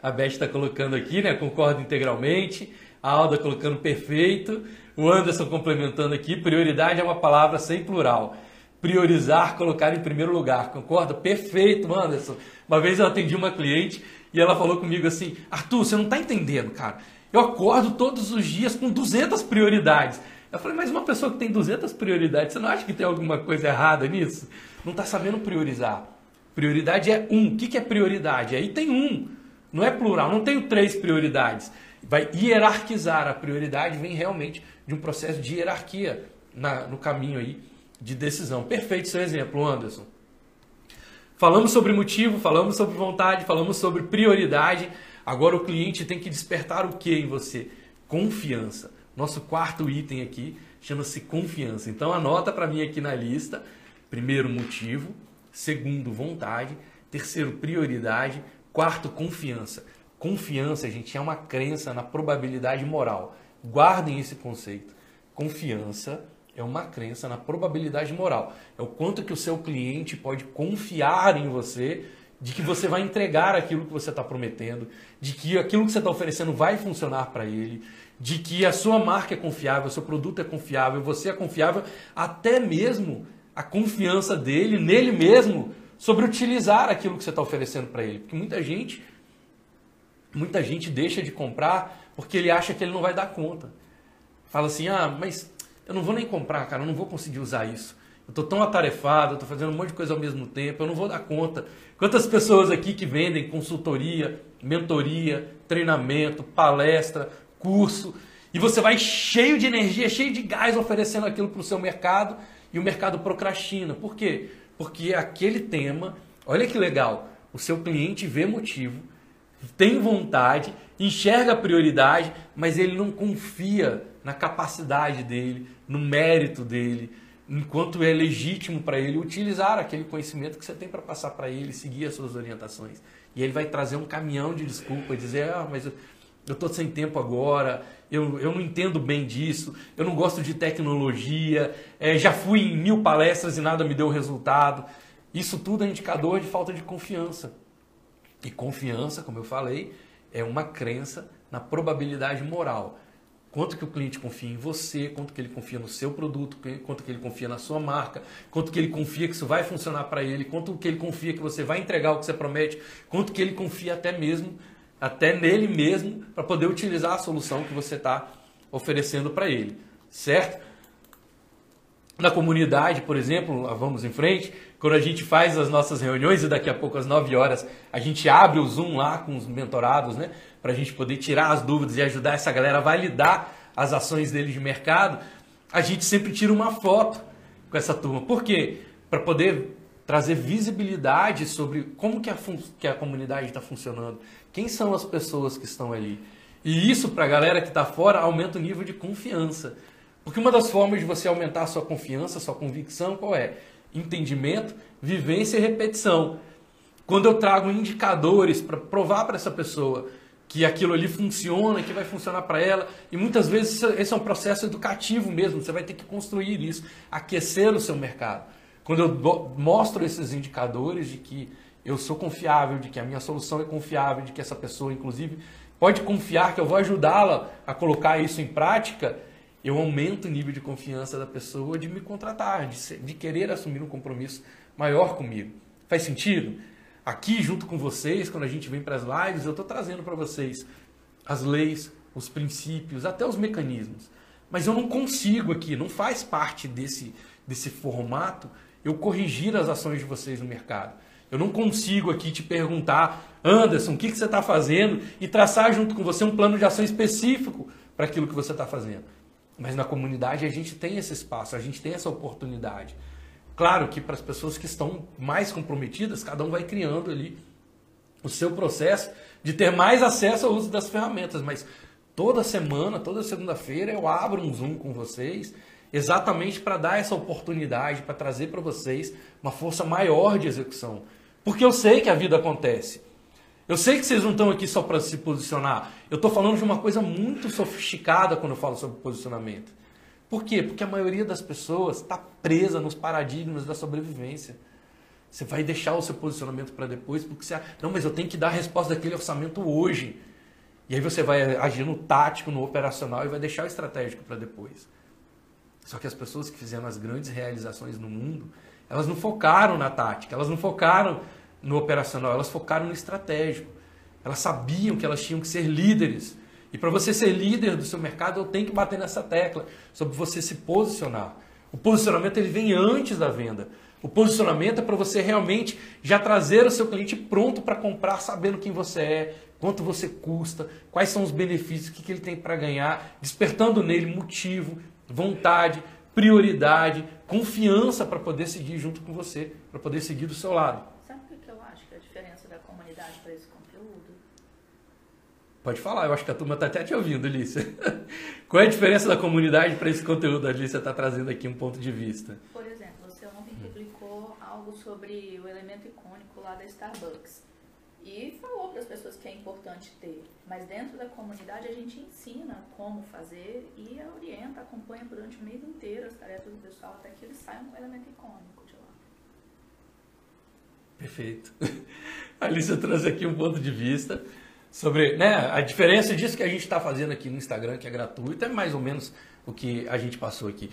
A Beth está colocando aqui, né? Concordo integralmente. A Alda colocando perfeito. O Anderson complementando aqui. Prioridade é uma palavra sem plural priorizar, colocar em primeiro lugar. Concorda? Perfeito, Anderson. Uma vez eu atendi uma cliente e ela falou comigo assim: Arthur, você não está entendendo, cara. Eu acordo todos os dias com 200 prioridades. Eu falei, mas uma pessoa que tem 200 prioridades, você não acha que tem alguma coisa errada nisso? Não está sabendo priorizar. Prioridade é um. O que é prioridade? Aí tem um. Não é plural, não tenho três prioridades. Vai hierarquizar. A prioridade vem realmente de um processo de hierarquia na, no caminho aí de decisão. Perfeito seu exemplo, Anderson. Falamos sobre motivo, falamos sobre vontade, falamos sobre prioridade. Agora o cliente tem que despertar o que em você? Confiança. Nosso quarto item aqui chama-se confiança. Então anota para mim aqui na lista. Primeiro, motivo. Segundo, vontade. Terceiro, prioridade. Quarto, confiança. Confiança, gente, é uma crença na probabilidade moral. Guardem esse conceito. Confiança é uma crença na probabilidade moral. É o quanto que o seu cliente pode confiar em você, de que você vai entregar aquilo que você está prometendo, de que aquilo que você está oferecendo vai funcionar para ele, de que a sua marca é confiável, seu produto é confiável, você é confiável, até mesmo a confiança dele, nele mesmo, sobre utilizar aquilo que você está oferecendo para ele. Porque muita gente, muita gente deixa de comprar porque ele acha que ele não vai dar conta. Fala assim, ah, mas eu não vou nem comprar, cara, eu não vou conseguir usar isso. Eu estou tão atarefado, estou fazendo um monte de coisa ao mesmo tempo, eu não vou dar conta. Quantas pessoas aqui que vendem consultoria, mentoria, treinamento, palestra, curso, e você vai cheio de energia, cheio de gás oferecendo aquilo para o seu mercado e o mercado procrastina. Por quê? Porque aquele tema, olha que legal, o seu cliente vê motivo, tem vontade, enxerga prioridade, mas ele não confia na capacidade dele, no mérito dele, enquanto é legítimo para ele utilizar aquele conhecimento que você tem para passar para ele, seguir as suas orientações. E ele vai trazer um caminhão de desculpa e dizer: ah, mas eu estou sem tempo agora, eu, eu não entendo bem disso, eu não gosto de tecnologia, é, já fui em mil palestras e nada me deu resultado. Isso tudo é indicador de falta de confiança. E confiança, como eu falei, é uma crença na probabilidade moral. Quanto que o cliente confia em você, quanto que ele confia no seu produto, quanto que ele confia na sua marca, quanto que ele confia que isso vai funcionar para ele, quanto que ele confia que você vai entregar o que você promete, quanto que ele confia até mesmo, até nele mesmo, para poder utilizar a solução que você está oferecendo para ele, certo? Na comunidade, por exemplo, vamos em frente, quando a gente faz as nossas reuniões e daqui a pouco às 9 horas a gente abre o Zoom lá com os mentorados, né? Para a gente poder tirar as dúvidas e ajudar essa galera a validar as ações deles de mercado, a gente sempre tira uma foto com essa turma. Por quê? Para poder trazer visibilidade sobre como que a, que a comunidade está funcionando, quem são as pessoas que estão ali. E isso, para a galera que está fora, aumenta o nível de confiança. Porque uma das formas de você aumentar a sua confiança, a sua convicção, qual é? Entendimento, vivência e repetição. Quando eu trago indicadores para provar para essa pessoa que aquilo ali funciona, que vai funcionar para ela. E muitas vezes esse é um processo educativo mesmo, você vai ter que construir isso, aquecer o seu mercado. Quando eu mostro esses indicadores de que eu sou confiável, de que a minha solução é confiável, de que essa pessoa, inclusive, pode confiar que eu vou ajudá-la a colocar isso em prática, eu aumento o nível de confiança da pessoa de me contratar, de, ser, de querer assumir um compromisso maior comigo. Faz sentido? Aqui, junto com vocês, quando a gente vem para as lives, eu estou trazendo para vocês as leis, os princípios, até os mecanismos. Mas eu não consigo aqui, não faz parte desse, desse formato eu corrigir as ações de vocês no mercado. Eu não consigo aqui te perguntar, Anderson, o que, que você está fazendo e traçar junto com você um plano de ação específico para aquilo que você está fazendo. Mas na comunidade a gente tem esse espaço, a gente tem essa oportunidade. Claro que para as pessoas que estão mais comprometidas, cada um vai criando ali o seu processo de ter mais acesso ao uso das ferramentas, mas toda semana, toda segunda-feira eu abro um Zoom com vocês, exatamente para dar essa oportunidade, para trazer para vocês uma força maior de execução. Porque eu sei que a vida acontece. Eu sei que vocês não estão aqui só para se posicionar. Eu estou falando de uma coisa muito sofisticada quando eu falo sobre posicionamento. Por quê? Porque a maioria das pessoas está presa nos paradigmas da sobrevivência. Você vai deixar o seu posicionamento para depois, porque você. Não, mas eu tenho que dar a resposta daquele orçamento hoje. E aí você vai agir no tático, no operacional e vai deixar o estratégico para depois. Só que as pessoas que fizeram as grandes realizações no mundo, elas não focaram na tática, elas não focaram no operacional, elas focaram no estratégico. Elas sabiam que elas tinham que ser líderes E para você ser líder do seu mercado, eu tenho que bater nessa tecla sobre você se posicionar. O posicionamento ele vem antes da venda. O posicionamento é para você realmente já trazer o seu cliente pronto para comprar, sabendo quem você é, quanto você custa, quais são os benefícios, o que, que ele tem para ganhar, despertando nele motivo, vontade, prioridade, confiança para poder seguir junto com você, para poder seguir do seu lado. Sabe o que eu acho que é a diferença da comunidade para esse conteúdo? Pode falar, eu acho que a turma está até te ouvindo, Lícia. [laughs] Qual é a diferença da comunidade para esse conteúdo? A Lícia está trazendo aqui um ponto de vista. Por exemplo, você ontem publicou algo sobre o elemento icônico lá da Starbucks. E falou para as pessoas que é importante ter. Mas dentro da comunidade a gente ensina como fazer e orienta, acompanha durante o mês inteiro as tarefas do pessoal até que eles saiam com o elemento icônico de lá. Perfeito. [laughs] A Alicia trouxe aqui um ponto de vista sobre né, a diferença disso que a gente está fazendo aqui no Instagram, que é gratuito, é mais ou menos o que a gente passou aqui.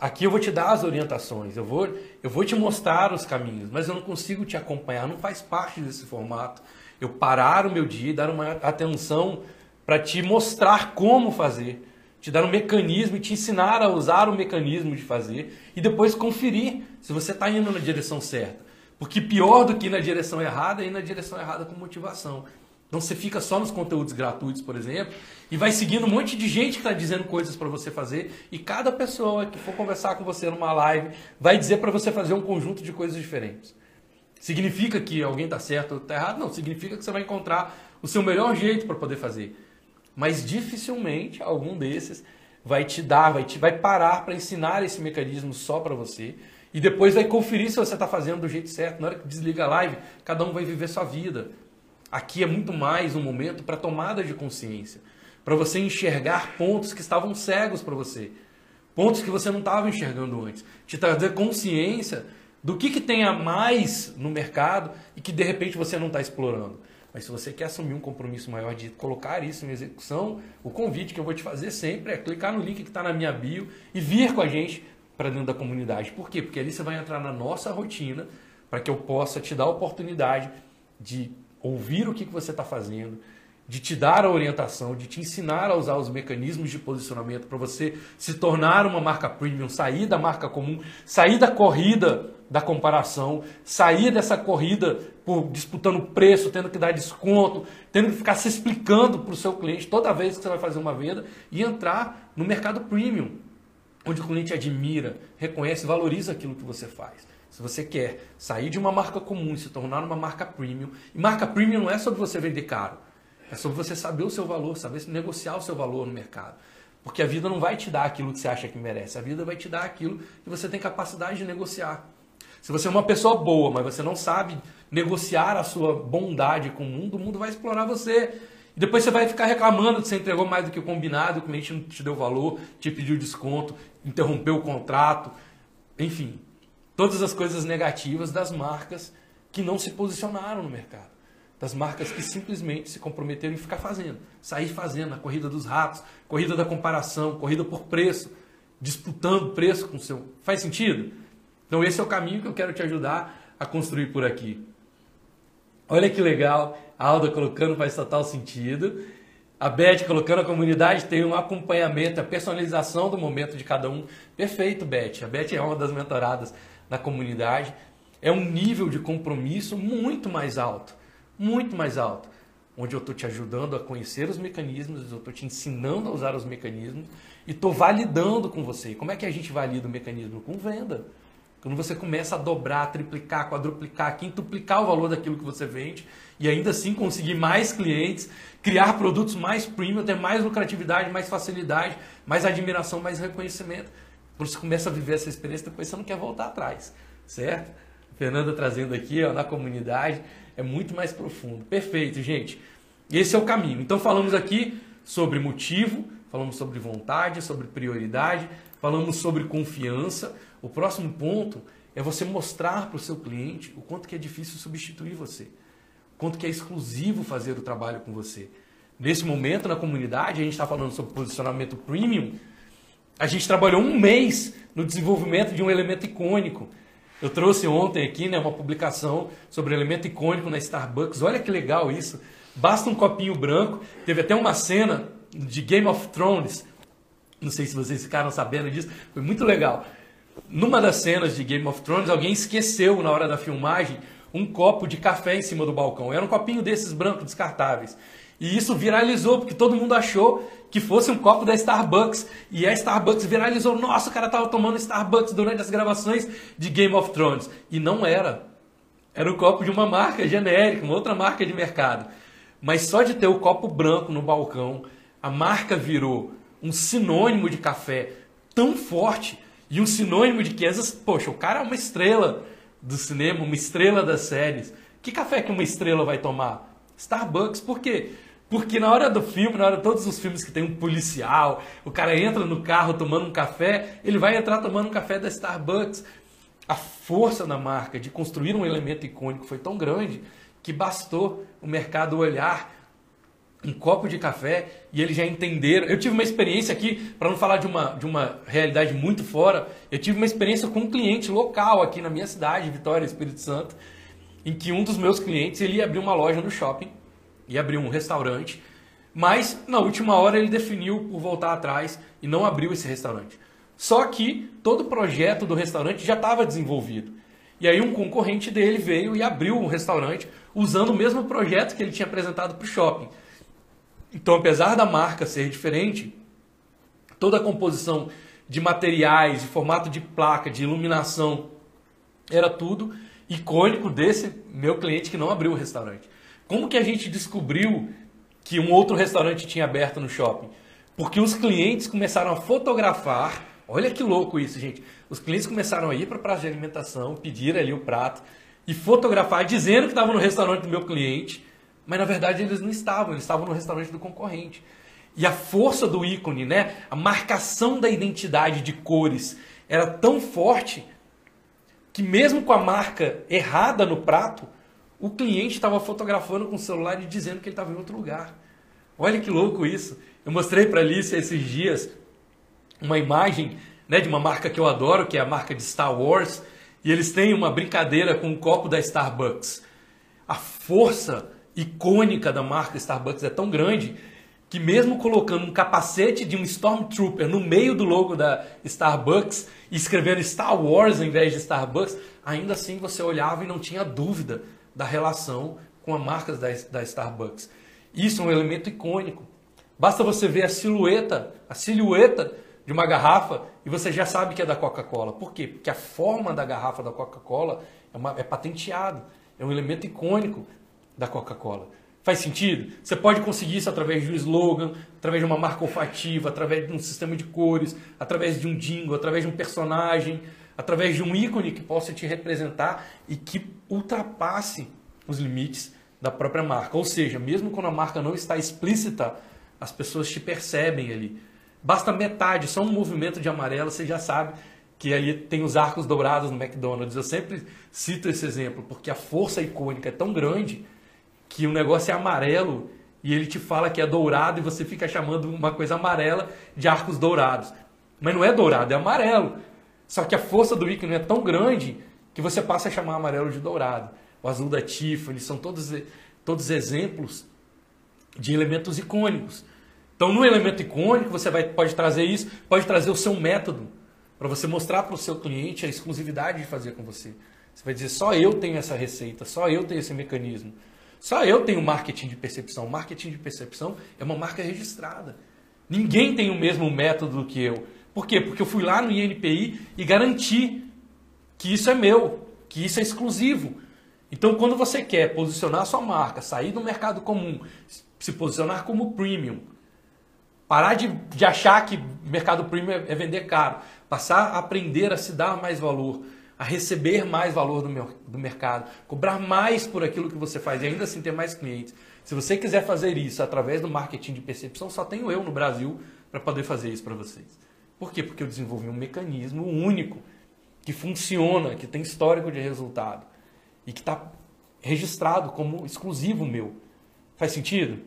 Aqui eu vou te dar as orientações, eu vou, eu vou te mostrar os caminhos, mas eu não consigo te acompanhar, não faz parte desse formato. Eu parar o meu dia e dar uma atenção para te mostrar como fazer, te dar um mecanismo e te ensinar a usar o mecanismo de fazer e depois conferir se você está indo na direção certa. Porque pior do que ir na direção errada é ir na direção errada com motivação. Então você fica só nos conteúdos gratuitos, por exemplo, e vai seguindo um monte de gente que está dizendo coisas para você fazer, e cada pessoa que for conversar com você numa live vai dizer para você fazer um conjunto de coisas diferentes. Significa que alguém está certo ou está errado? Não, significa que você vai encontrar o seu melhor jeito para poder fazer. Mas dificilmente algum desses vai te dar, vai te vai parar para ensinar esse mecanismo só para você e depois vai conferir se você está fazendo do jeito certo. Na hora que desliga a live, cada um vai viver sua vida. Aqui é muito mais um momento para tomada de consciência, para você enxergar pontos que estavam cegos para você, pontos que você não estava enxergando antes, te trazer consciência do que, que tem a mais no mercado e que de repente você não está explorando. Mas se você quer assumir um compromisso maior de colocar isso em execução, o convite que eu vou te fazer sempre é clicar no link que está na minha bio e vir com a gente para dentro da comunidade. Por quê? Porque ali você vai entrar na nossa rotina para que eu possa te dar a oportunidade de ouvir o que, que você está fazendo, de te dar a orientação, de te ensinar a usar os mecanismos de posicionamento para você se tornar uma marca premium, sair da marca comum, sair da corrida da comparação, sair dessa corrida por disputando preço, tendo que dar desconto, tendo que ficar se explicando para o seu cliente toda vez que você vai fazer uma venda e entrar no mercado premium, onde o cliente admira, reconhece, valoriza aquilo que você faz. Se você quer sair de uma marca comum e se tornar uma marca premium, e marca premium não é sobre você vender caro, é sobre você saber o seu valor, saber negociar o seu valor no mercado. Porque a vida não vai te dar aquilo que você acha que merece, a vida vai te dar aquilo que você tem capacidade de negociar. Se você é uma pessoa boa, mas você não sabe negociar a sua bondade com o mundo, o mundo vai explorar você. E depois você vai ficar reclamando que você entregou mais do que o combinado, o cliente não te deu valor, te pediu desconto, interrompeu o contrato, enfim todas as coisas negativas das marcas que não se posicionaram no mercado. Das marcas que simplesmente se comprometeram em ficar fazendo, sair fazendo a corrida dos ratos, corrida da comparação, corrida por preço, disputando preço com o seu. Faz sentido? Então, esse é o caminho que eu quero te ajudar a construir por aqui. Olha que legal, a Alda colocando faz total sentido. A Beth colocando a comunidade tem um acompanhamento, a personalização do momento de cada um. Perfeito, Beth. A Beth é uma das mentoradas na comunidade, é um nível de compromisso muito mais alto, muito mais alto, onde eu estou te ajudando a conhecer os mecanismos, eu estou te ensinando a usar os mecanismos e estou validando com você. Como é que a gente valida o mecanismo? Com venda. Quando você começa a dobrar, triplicar, quadruplicar, quintuplicar o valor daquilo que você vende e ainda assim conseguir mais clientes, criar produtos mais premium, ter mais lucratividade, mais facilidade, mais admiração, mais reconhecimento. Quando você começa a viver essa experiência, depois você não quer voltar atrás, certo? Fernanda trazendo aqui ó, na comunidade, é muito mais profundo. Perfeito, gente. Esse é o caminho. Então falamos aqui sobre motivo, falamos sobre vontade, sobre prioridade, falamos sobre confiança. O próximo ponto é você mostrar para o seu cliente o quanto que é difícil substituir você, o quanto que é exclusivo fazer o trabalho com você. Nesse momento na comunidade, a gente está falando sobre posicionamento premium, a gente trabalhou um mês no desenvolvimento de um elemento icônico. Eu trouxe ontem aqui né, uma publicação sobre elemento icônico na Starbucks. Olha que legal isso. Basta um copinho branco. Teve até uma cena de Game of Thrones, não sei se vocês ficaram sabendo disso, foi muito legal. Numa das cenas de Game of Thrones, alguém esqueceu na hora da filmagem um copo de café em cima do balcão. Era um copinho desses brancos descartáveis. E isso viralizou, porque todo mundo achou que fosse um copo da Starbucks. E a Starbucks viralizou. Nossa, o cara estava tomando Starbucks durante as gravações de Game of Thrones. E não era. Era o copo de uma marca genérica, uma outra marca de mercado. Mas só de ter o copo branco no balcão, a marca virou um sinônimo de café tão forte e um sinônimo de que, essas, poxa, o cara é uma estrela do cinema, uma estrela das séries. Que café que uma estrela vai tomar? Starbucks. Por quê? Porque na hora do filme, na hora de todos os filmes que tem um policial, o cara entra no carro tomando um café, ele vai entrar tomando um café da Starbucks. A força da marca de construir um elemento icônico foi tão grande que bastou o mercado olhar um copo de café e eles já entenderam. Eu tive uma experiência aqui, para não falar de uma, de uma realidade muito fora, eu tive uma experiência com um cliente local aqui na minha cidade, Vitória, Espírito Santo, em que um dos meus clientes ele ia abrir uma loja no shopping, ia abrir um restaurante, mas na última hora ele definiu por voltar atrás e não abriu esse restaurante. Só que todo o projeto do restaurante já estava desenvolvido. E aí um concorrente dele veio e abriu um restaurante usando o mesmo projeto que ele tinha apresentado para o shopping. Então, apesar da marca ser diferente, toda a composição de materiais, de formato de placa, de iluminação, era tudo icônico desse meu cliente que não abriu o restaurante. Como que a gente descobriu que um outro restaurante tinha aberto no shopping? Porque os clientes começaram a fotografar. Olha que louco isso, gente. Os clientes começaram a ir para a praça de alimentação, pedir ali o prato e fotografar dizendo que estava no restaurante do meu cliente mas na verdade eles não estavam, eles estavam no restaurante do concorrente. E a força do ícone, né? a marcação da identidade de cores era tão forte que mesmo com a marca errada no prato, o cliente estava fotografando com o celular e dizendo que ele estava em outro lugar. Olha que louco isso. Eu mostrei para a Alice esses dias uma imagem né, de uma marca que eu adoro, que é a marca de Star Wars, e eles têm uma brincadeira com um copo da Starbucks. A força icônica da marca Starbucks é tão grande que mesmo colocando um capacete de um Stormtrooper no meio do logo da Starbucks e escrevendo Star Wars ao invés de Starbucks, ainda assim você olhava e não tinha dúvida da relação com a marca da, da Starbucks. Isso é um elemento icônico. Basta você ver a silhueta, a silhueta de uma garrafa e você já sabe que é da Coca-Cola. Por quê? Porque a forma da garrafa da Coca-Cola é, é patenteado, é um elemento icônico da Coca-Cola. Faz sentido? Você pode conseguir isso através de um slogan, através de uma marca olfativa, através de um sistema de cores, através de um jingle, através de um personagem, através de um ícone que possa te representar e que ultrapasse os limites da própria marca. Ou seja, mesmo quando a marca não está explícita, as pessoas te percebem ali. Basta metade, só um movimento de amarelo, você já sabe que ali tem os arcos dourados no McDonald's. Eu sempre cito esse exemplo, porque a força icônica é tão grande que o negócio é amarelo e ele te fala que é dourado e você fica chamando uma coisa amarela de arcos dourados. Mas não é dourado, é amarelo. Só que a força do ícone é tão grande que você passa a chamar amarelo de dourado. O azul da Tiffany são todos, todos exemplos de elementos icônicos. Então, no elemento icônico, você vai, pode trazer isso, pode trazer o seu método para você mostrar para o seu cliente a exclusividade de fazer com você. Você vai dizer, só eu tenho essa receita, só eu tenho esse mecanismo. Só eu tenho marketing de percepção. Marketing de percepção é uma marca registrada. Ninguém tem o mesmo método que eu. Por quê? Porque eu fui lá no INPI e garanti que isso é meu, que isso é exclusivo. Então, quando você quer posicionar sua marca, sair do mercado comum, se posicionar como premium, parar de, de achar que mercado premium é, é vender caro, passar a aprender a se dar mais valor, a receber mais valor do, meu, do mercado, cobrar mais por aquilo que você faz e ainda assim ter mais clientes. Se você quiser fazer isso através do marketing de percepção, só tenho eu no Brasil para poder fazer isso para vocês. Por quê? Porque eu desenvolvi um mecanismo único que funciona, que tem histórico de resultado e que está registrado como exclusivo meu. Faz sentido?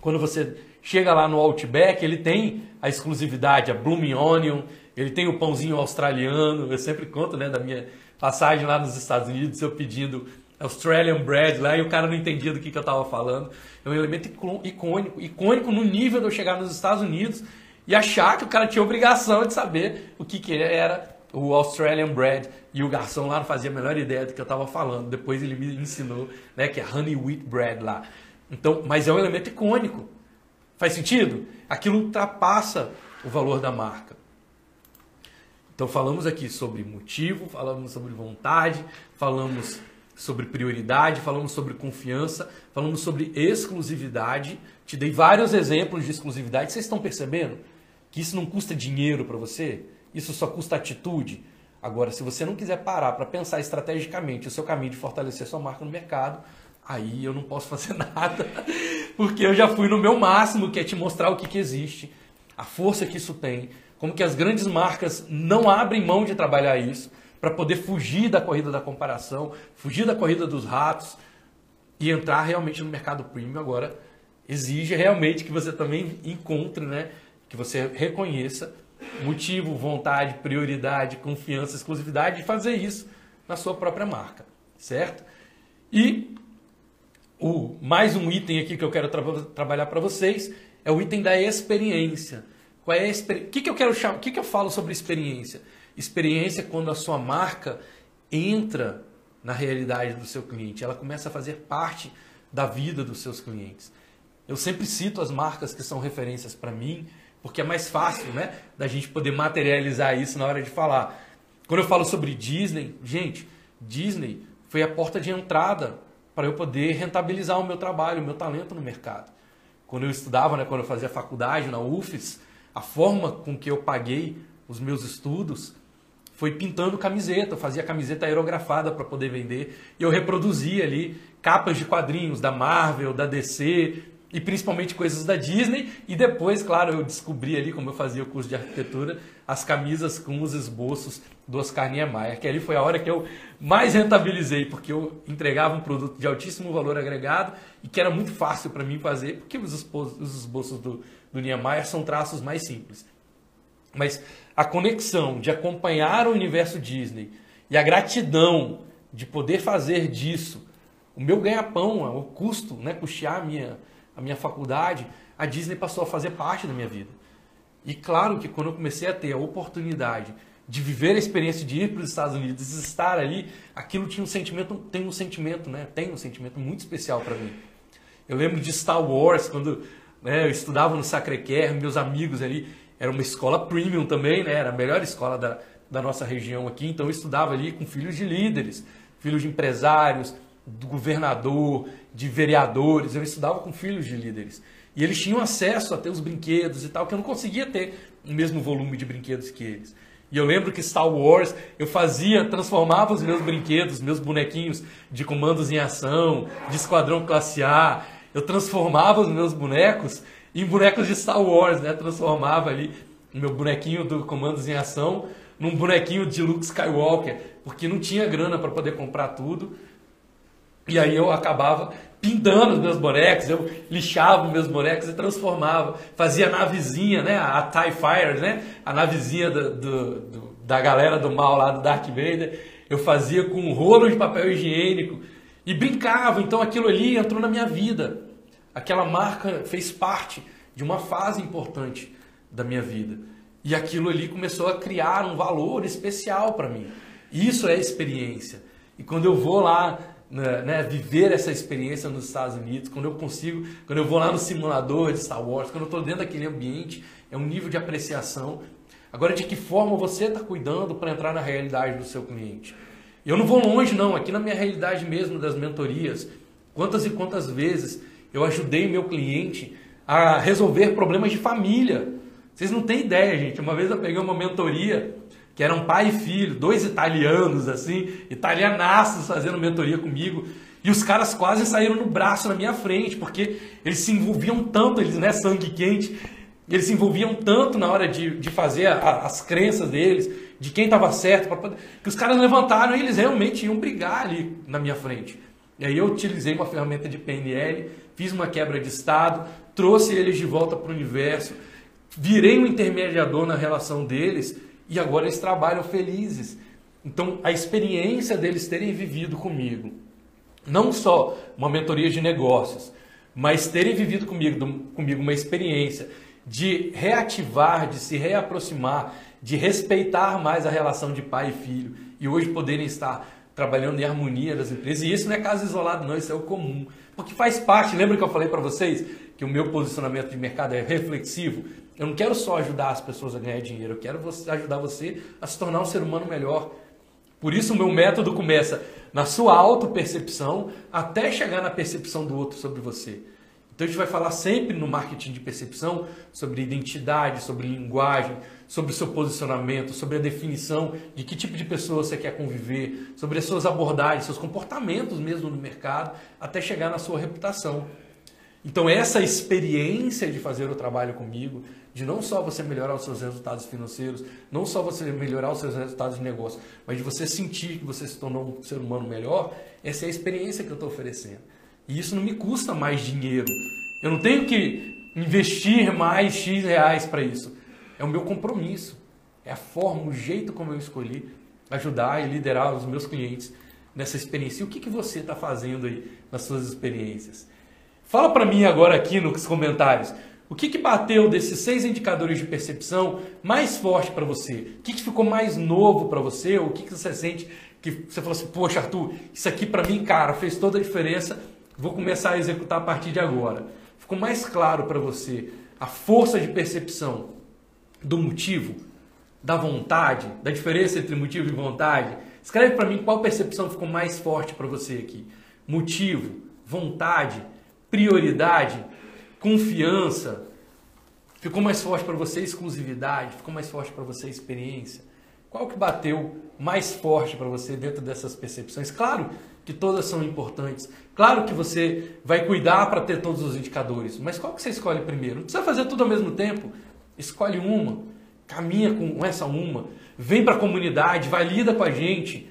Quando você chega lá no Outback, ele tem a exclusividade, a Blooming Onion, ele tem o pãozinho australiano. Eu sempre conto né, da minha passagem lá nos Estados Unidos, eu pedindo Australian Bread lá e o cara não entendia do que, que eu estava falando. É um elemento icônico, icônico no nível de eu chegar nos Estados Unidos e achar que o cara tinha obrigação de saber o que, que era o Australian Bread. E o garçom lá não fazia a menor ideia do que eu estava falando. Depois ele me ensinou, né, que é Honey Wheat Bread lá. Então, mas é um elemento icônico. Faz sentido? Aquilo ultrapassa o valor da marca. Então falamos aqui sobre motivo, falamos sobre vontade, falamos sobre prioridade, falamos sobre confiança, falamos sobre exclusividade. Te dei vários exemplos de exclusividade. Vocês estão percebendo que isso não custa dinheiro para você? Isso só custa atitude? Agora, se você não quiser parar para pensar estrategicamente o seu caminho de fortalecer sua marca no mercado, aí eu não posso [laughs] fazer nada, porque eu já fui no meu máximo, que é te mostrar o que, que existe, a força que isso tem, como que as grandes marcas não abrem mão de trabalhar isso para poder fugir da corrida da comparação, fugir da corrida dos ratos e entrar realmente no mercado premium agora exige realmente que você também encontre, né, que você reconheça motivo, vontade, prioridade, confiança, exclusividade de fazer isso na sua própria marca, certo? E o mais um item aqui que eu quero tra trabalhar para vocês é o item da experiência. Qual é? O que, que eu quero chamar? O que, que eu falo sobre experiência? Experiência é quando a sua marca entra na realidade do seu cliente, ela começa a fazer parte da vida dos seus clientes. Eu sempre cito as marcas que são referências para mim, porque é mais fácil, né, da gente poder materializar isso na hora de falar. Quando eu falo sobre Disney, gente, Disney foi a porta de entrada para eu poder rentabilizar o meu trabalho, o meu talento no mercado. Quando eu estudava, né, quando eu fazia faculdade na UFES, a forma com que eu paguei os meus estudos foi pintando camiseta. Eu fazia camiseta aerografada para poder vender. E eu reproduzia ali capas de quadrinhos da Marvel, da DC e principalmente coisas da Disney. E depois, claro, eu descobri ali, como eu fazia o curso de arquitetura, as camisas com os esboços do Oscar Niemeyer. Que ali foi a hora que eu mais rentabilizei, porque eu entregava um produto de altíssimo valor agregado e que era muito fácil para mim fazer, porque os esboços do, do Niemeyer são traços mais simples. Mas a conexão de acompanhar o universo Disney e a gratidão de poder fazer disso o meu ganha-pão, o custo, né, custear a minha, a minha faculdade, a Disney passou a fazer parte da minha vida. E claro que quando eu comecei a ter a oportunidade de viver a experiência de ir para os Estados Unidos, estar ali, aquilo tinha um sentimento, tem um sentimento, né? Tem um sentimento muito especial para mim. Eu lembro de Star Wars, quando né? Eu estudava no Sacré-Cœur, meus amigos ali, era uma escola premium também, né? Era a melhor escola da, da nossa região aqui, então eu estudava ali com filhos de líderes, filhos de empresários, do governador, de vereadores, eu estudava com filhos de líderes. E eles tinham acesso a ter os brinquedos e tal, que eu não conseguia ter o mesmo volume de brinquedos que eles. E eu lembro que Star Wars eu fazia, transformava os meus brinquedos, meus bonequinhos de comandos em ação, de esquadrão classe A, eu transformava os meus bonecos em bonecos de Star Wars, né? Transformava ali o meu bonequinho do Comandos em Ação num bonequinho de Luke Skywalker, porque não tinha grana para poder comprar tudo. E aí eu acabava pintando os meus bonecos, eu lixava os meus bonecos e transformava. Fazia a navezinha, né? A TIE Fire, né? A navezinha do, do, do, da galera do mal lá do Darth Vader. Eu fazia com um rolo de papel higiênico e brincava, então aquilo ali entrou na minha vida. Aquela marca fez parte de uma fase importante da minha vida. E aquilo ali começou a criar um valor especial para mim. Isso é experiência. E quando eu vou lá né, né, viver essa experiência nos Estados Unidos, quando eu consigo, quando eu vou lá no simulador de Star Wars, quando eu estou dentro daquele ambiente, é um nível de apreciação. Agora, de que forma você está cuidando para entrar na realidade do seu cliente? Eu não vou longe, não. Aqui na minha realidade mesmo das mentorias, quantas e quantas vezes eu ajudei meu cliente a resolver problemas de família. Vocês não têm ideia, gente. Uma vez eu peguei uma mentoria que eram pai e filho, dois italianos, assim, italianaços fazendo mentoria comigo. E os caras quase saíram no braço na minha frente, porque eles se envolviam tanto, eles, né, sangue quente, eles se envolviam tanto na hora de, de fazer a, as crenças deles, de quem estava certo, que os caras levantaram e eles realmente iam brigar ali na minha frente. E aí eu utilizei uma ferramenta de PNL, fiz uma quebra de estado, trouxe eles de volta para o universo, virei um intermediador na relação deles e agora eles trabalham felizes. Então a experiência deles terem vivido comigo não só uma mentoria de negócios, mas terem vivido comigo, comigo uma experiência de reativar, de se reaproximar, de respeitar mais a relação de pai e filho e hoje poderem estar trabalhando em harmonia das empresas. E isso não é caso isolado, não, isso é o comum. Porque faz parte, lembra que eu falei para vocês que o meu posicionamento de mercado é reflexivo? Eu não quero só ajudar as pessoas a ganhar dinheiro, eu quero ajudar você a se tornar um ser humano melhor. Por isso o meu método começa na sua autopercepção até chegar na percepção do outro sobre você. Então a gente vai falar sempre no marketing de percepção sobre identidade, sobre linguagem, sobre o seu posicionamento, sobre a definição de que tipo de pessoa você quer conviver, sobre as suas abordagens, seus comportamentos mesmo no mercado, até chegar na sua reputação. Então essa experiência de fazer o trabalho comigo, de não só você melhorar os seus resultados financeiros, não só você melhorar os seus resultados de negócio, mas de você sentir que você se tornou um ser humano melhor, essa é a experiência que eu estou oferecendo. E isso não me custa mais dinheiro. Eu não tenho que investir mais X reais para isso. É o meu compromisso. É a forma, o jeito como eu escolhi ajudar e liderar os meus clientes nessa experiência. E o que, que você está fazendo aí nas suas experiências? Fala para mim agora aqui nos comentários. O que, que bateu desses seis indicadores de percepção mais forte para você? O que, que ficou mais novo para você? O que, que você sente que você falou assim, poxa Arthur, isso aqui para mim, cara, fez toda a diferença Vou começar a executar a partir de agora. Ficou mais claro para você a força de percepção do motivo, da vontade, da diferença entre motivo e vontade? Escreve para mim qual percepção ficou mais forte para você aqui. Motivo, vontade, prioridade, confiança. Ficou mais forte para você exclusividade? Ficou mais forte para você experiência? Qual que bateu mais forte para você dentro dessas percepções? Claro que todas são importantes. Claro que você vai cuidar para ter todos os indicadores, mas qual que você escolhe primeiro? Não precisa fazer tudo ao mesmo tempo. Escolhe uma, caminha com essa uma, vem para a comunidade, valida com a gente.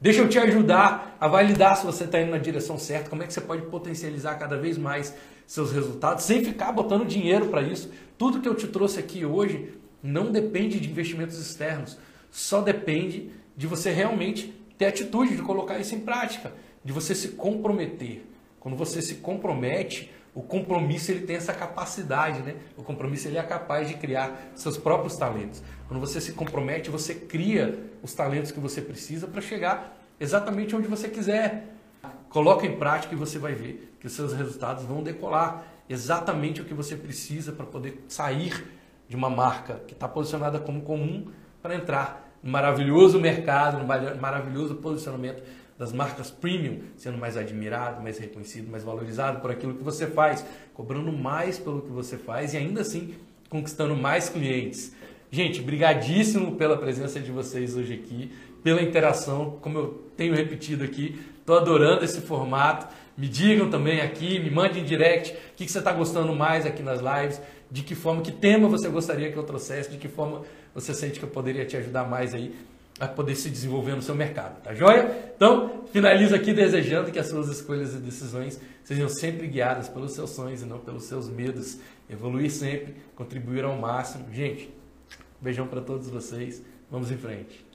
Deixa eu te ajudar a validar se você está indo na direção certa, como é que você pode potencializar cada vez mais seus resultados, sem ficar botando dinheiro para isso. Tudo que eu te trouxe aqui hoje não depende de investimentos externos só depende de você realmente ter atitude de colocar isso em prática, de você se comprometer. Quando você se compromete, o compromisso ele tem essa capacidade, né? O compromisso ele é capaz de criar seus próprios talentos. Quando você se compromete, você cria os talentos que você precisa para chegar exatamente onde você quiser. Coloca em prática e você vai ver que seus resultados vão decolar. Exatamente o que você precisa para poder sair de uma marca que está posicionada como comum para entrar no maravilhoso mercado, no maravilhoso posicionamento das marcas premium, sendo mais admirado, mais reconhecido, mais valorizado por aquilo que você faz, cobrando mais pelo que você faz e ainda assim conquistando mais clientes. Gente, brigadíssimo pela presença de vocês hoje aqui, pela interação, como eu tenho repetido aqui, estou adorando esse formato. Me digam também aqui, me mandem em direct o que, que você está gostando mais aqui nas lives, de que forma, que tema você gostaria que eu trouxesse, de que forma você sente que eu poderia te ajudar mais aí a poder se desenvolver no seu mercado, tá joia? Então, finalizo aqui desejando que as suas escolhas e decisões sejam sempre guiadas pelos seus sonhos e não pelos seus medos. Evoluir sempre, contribuir ao máximo. Gente, beijão para todos vocês. Vamos em frente.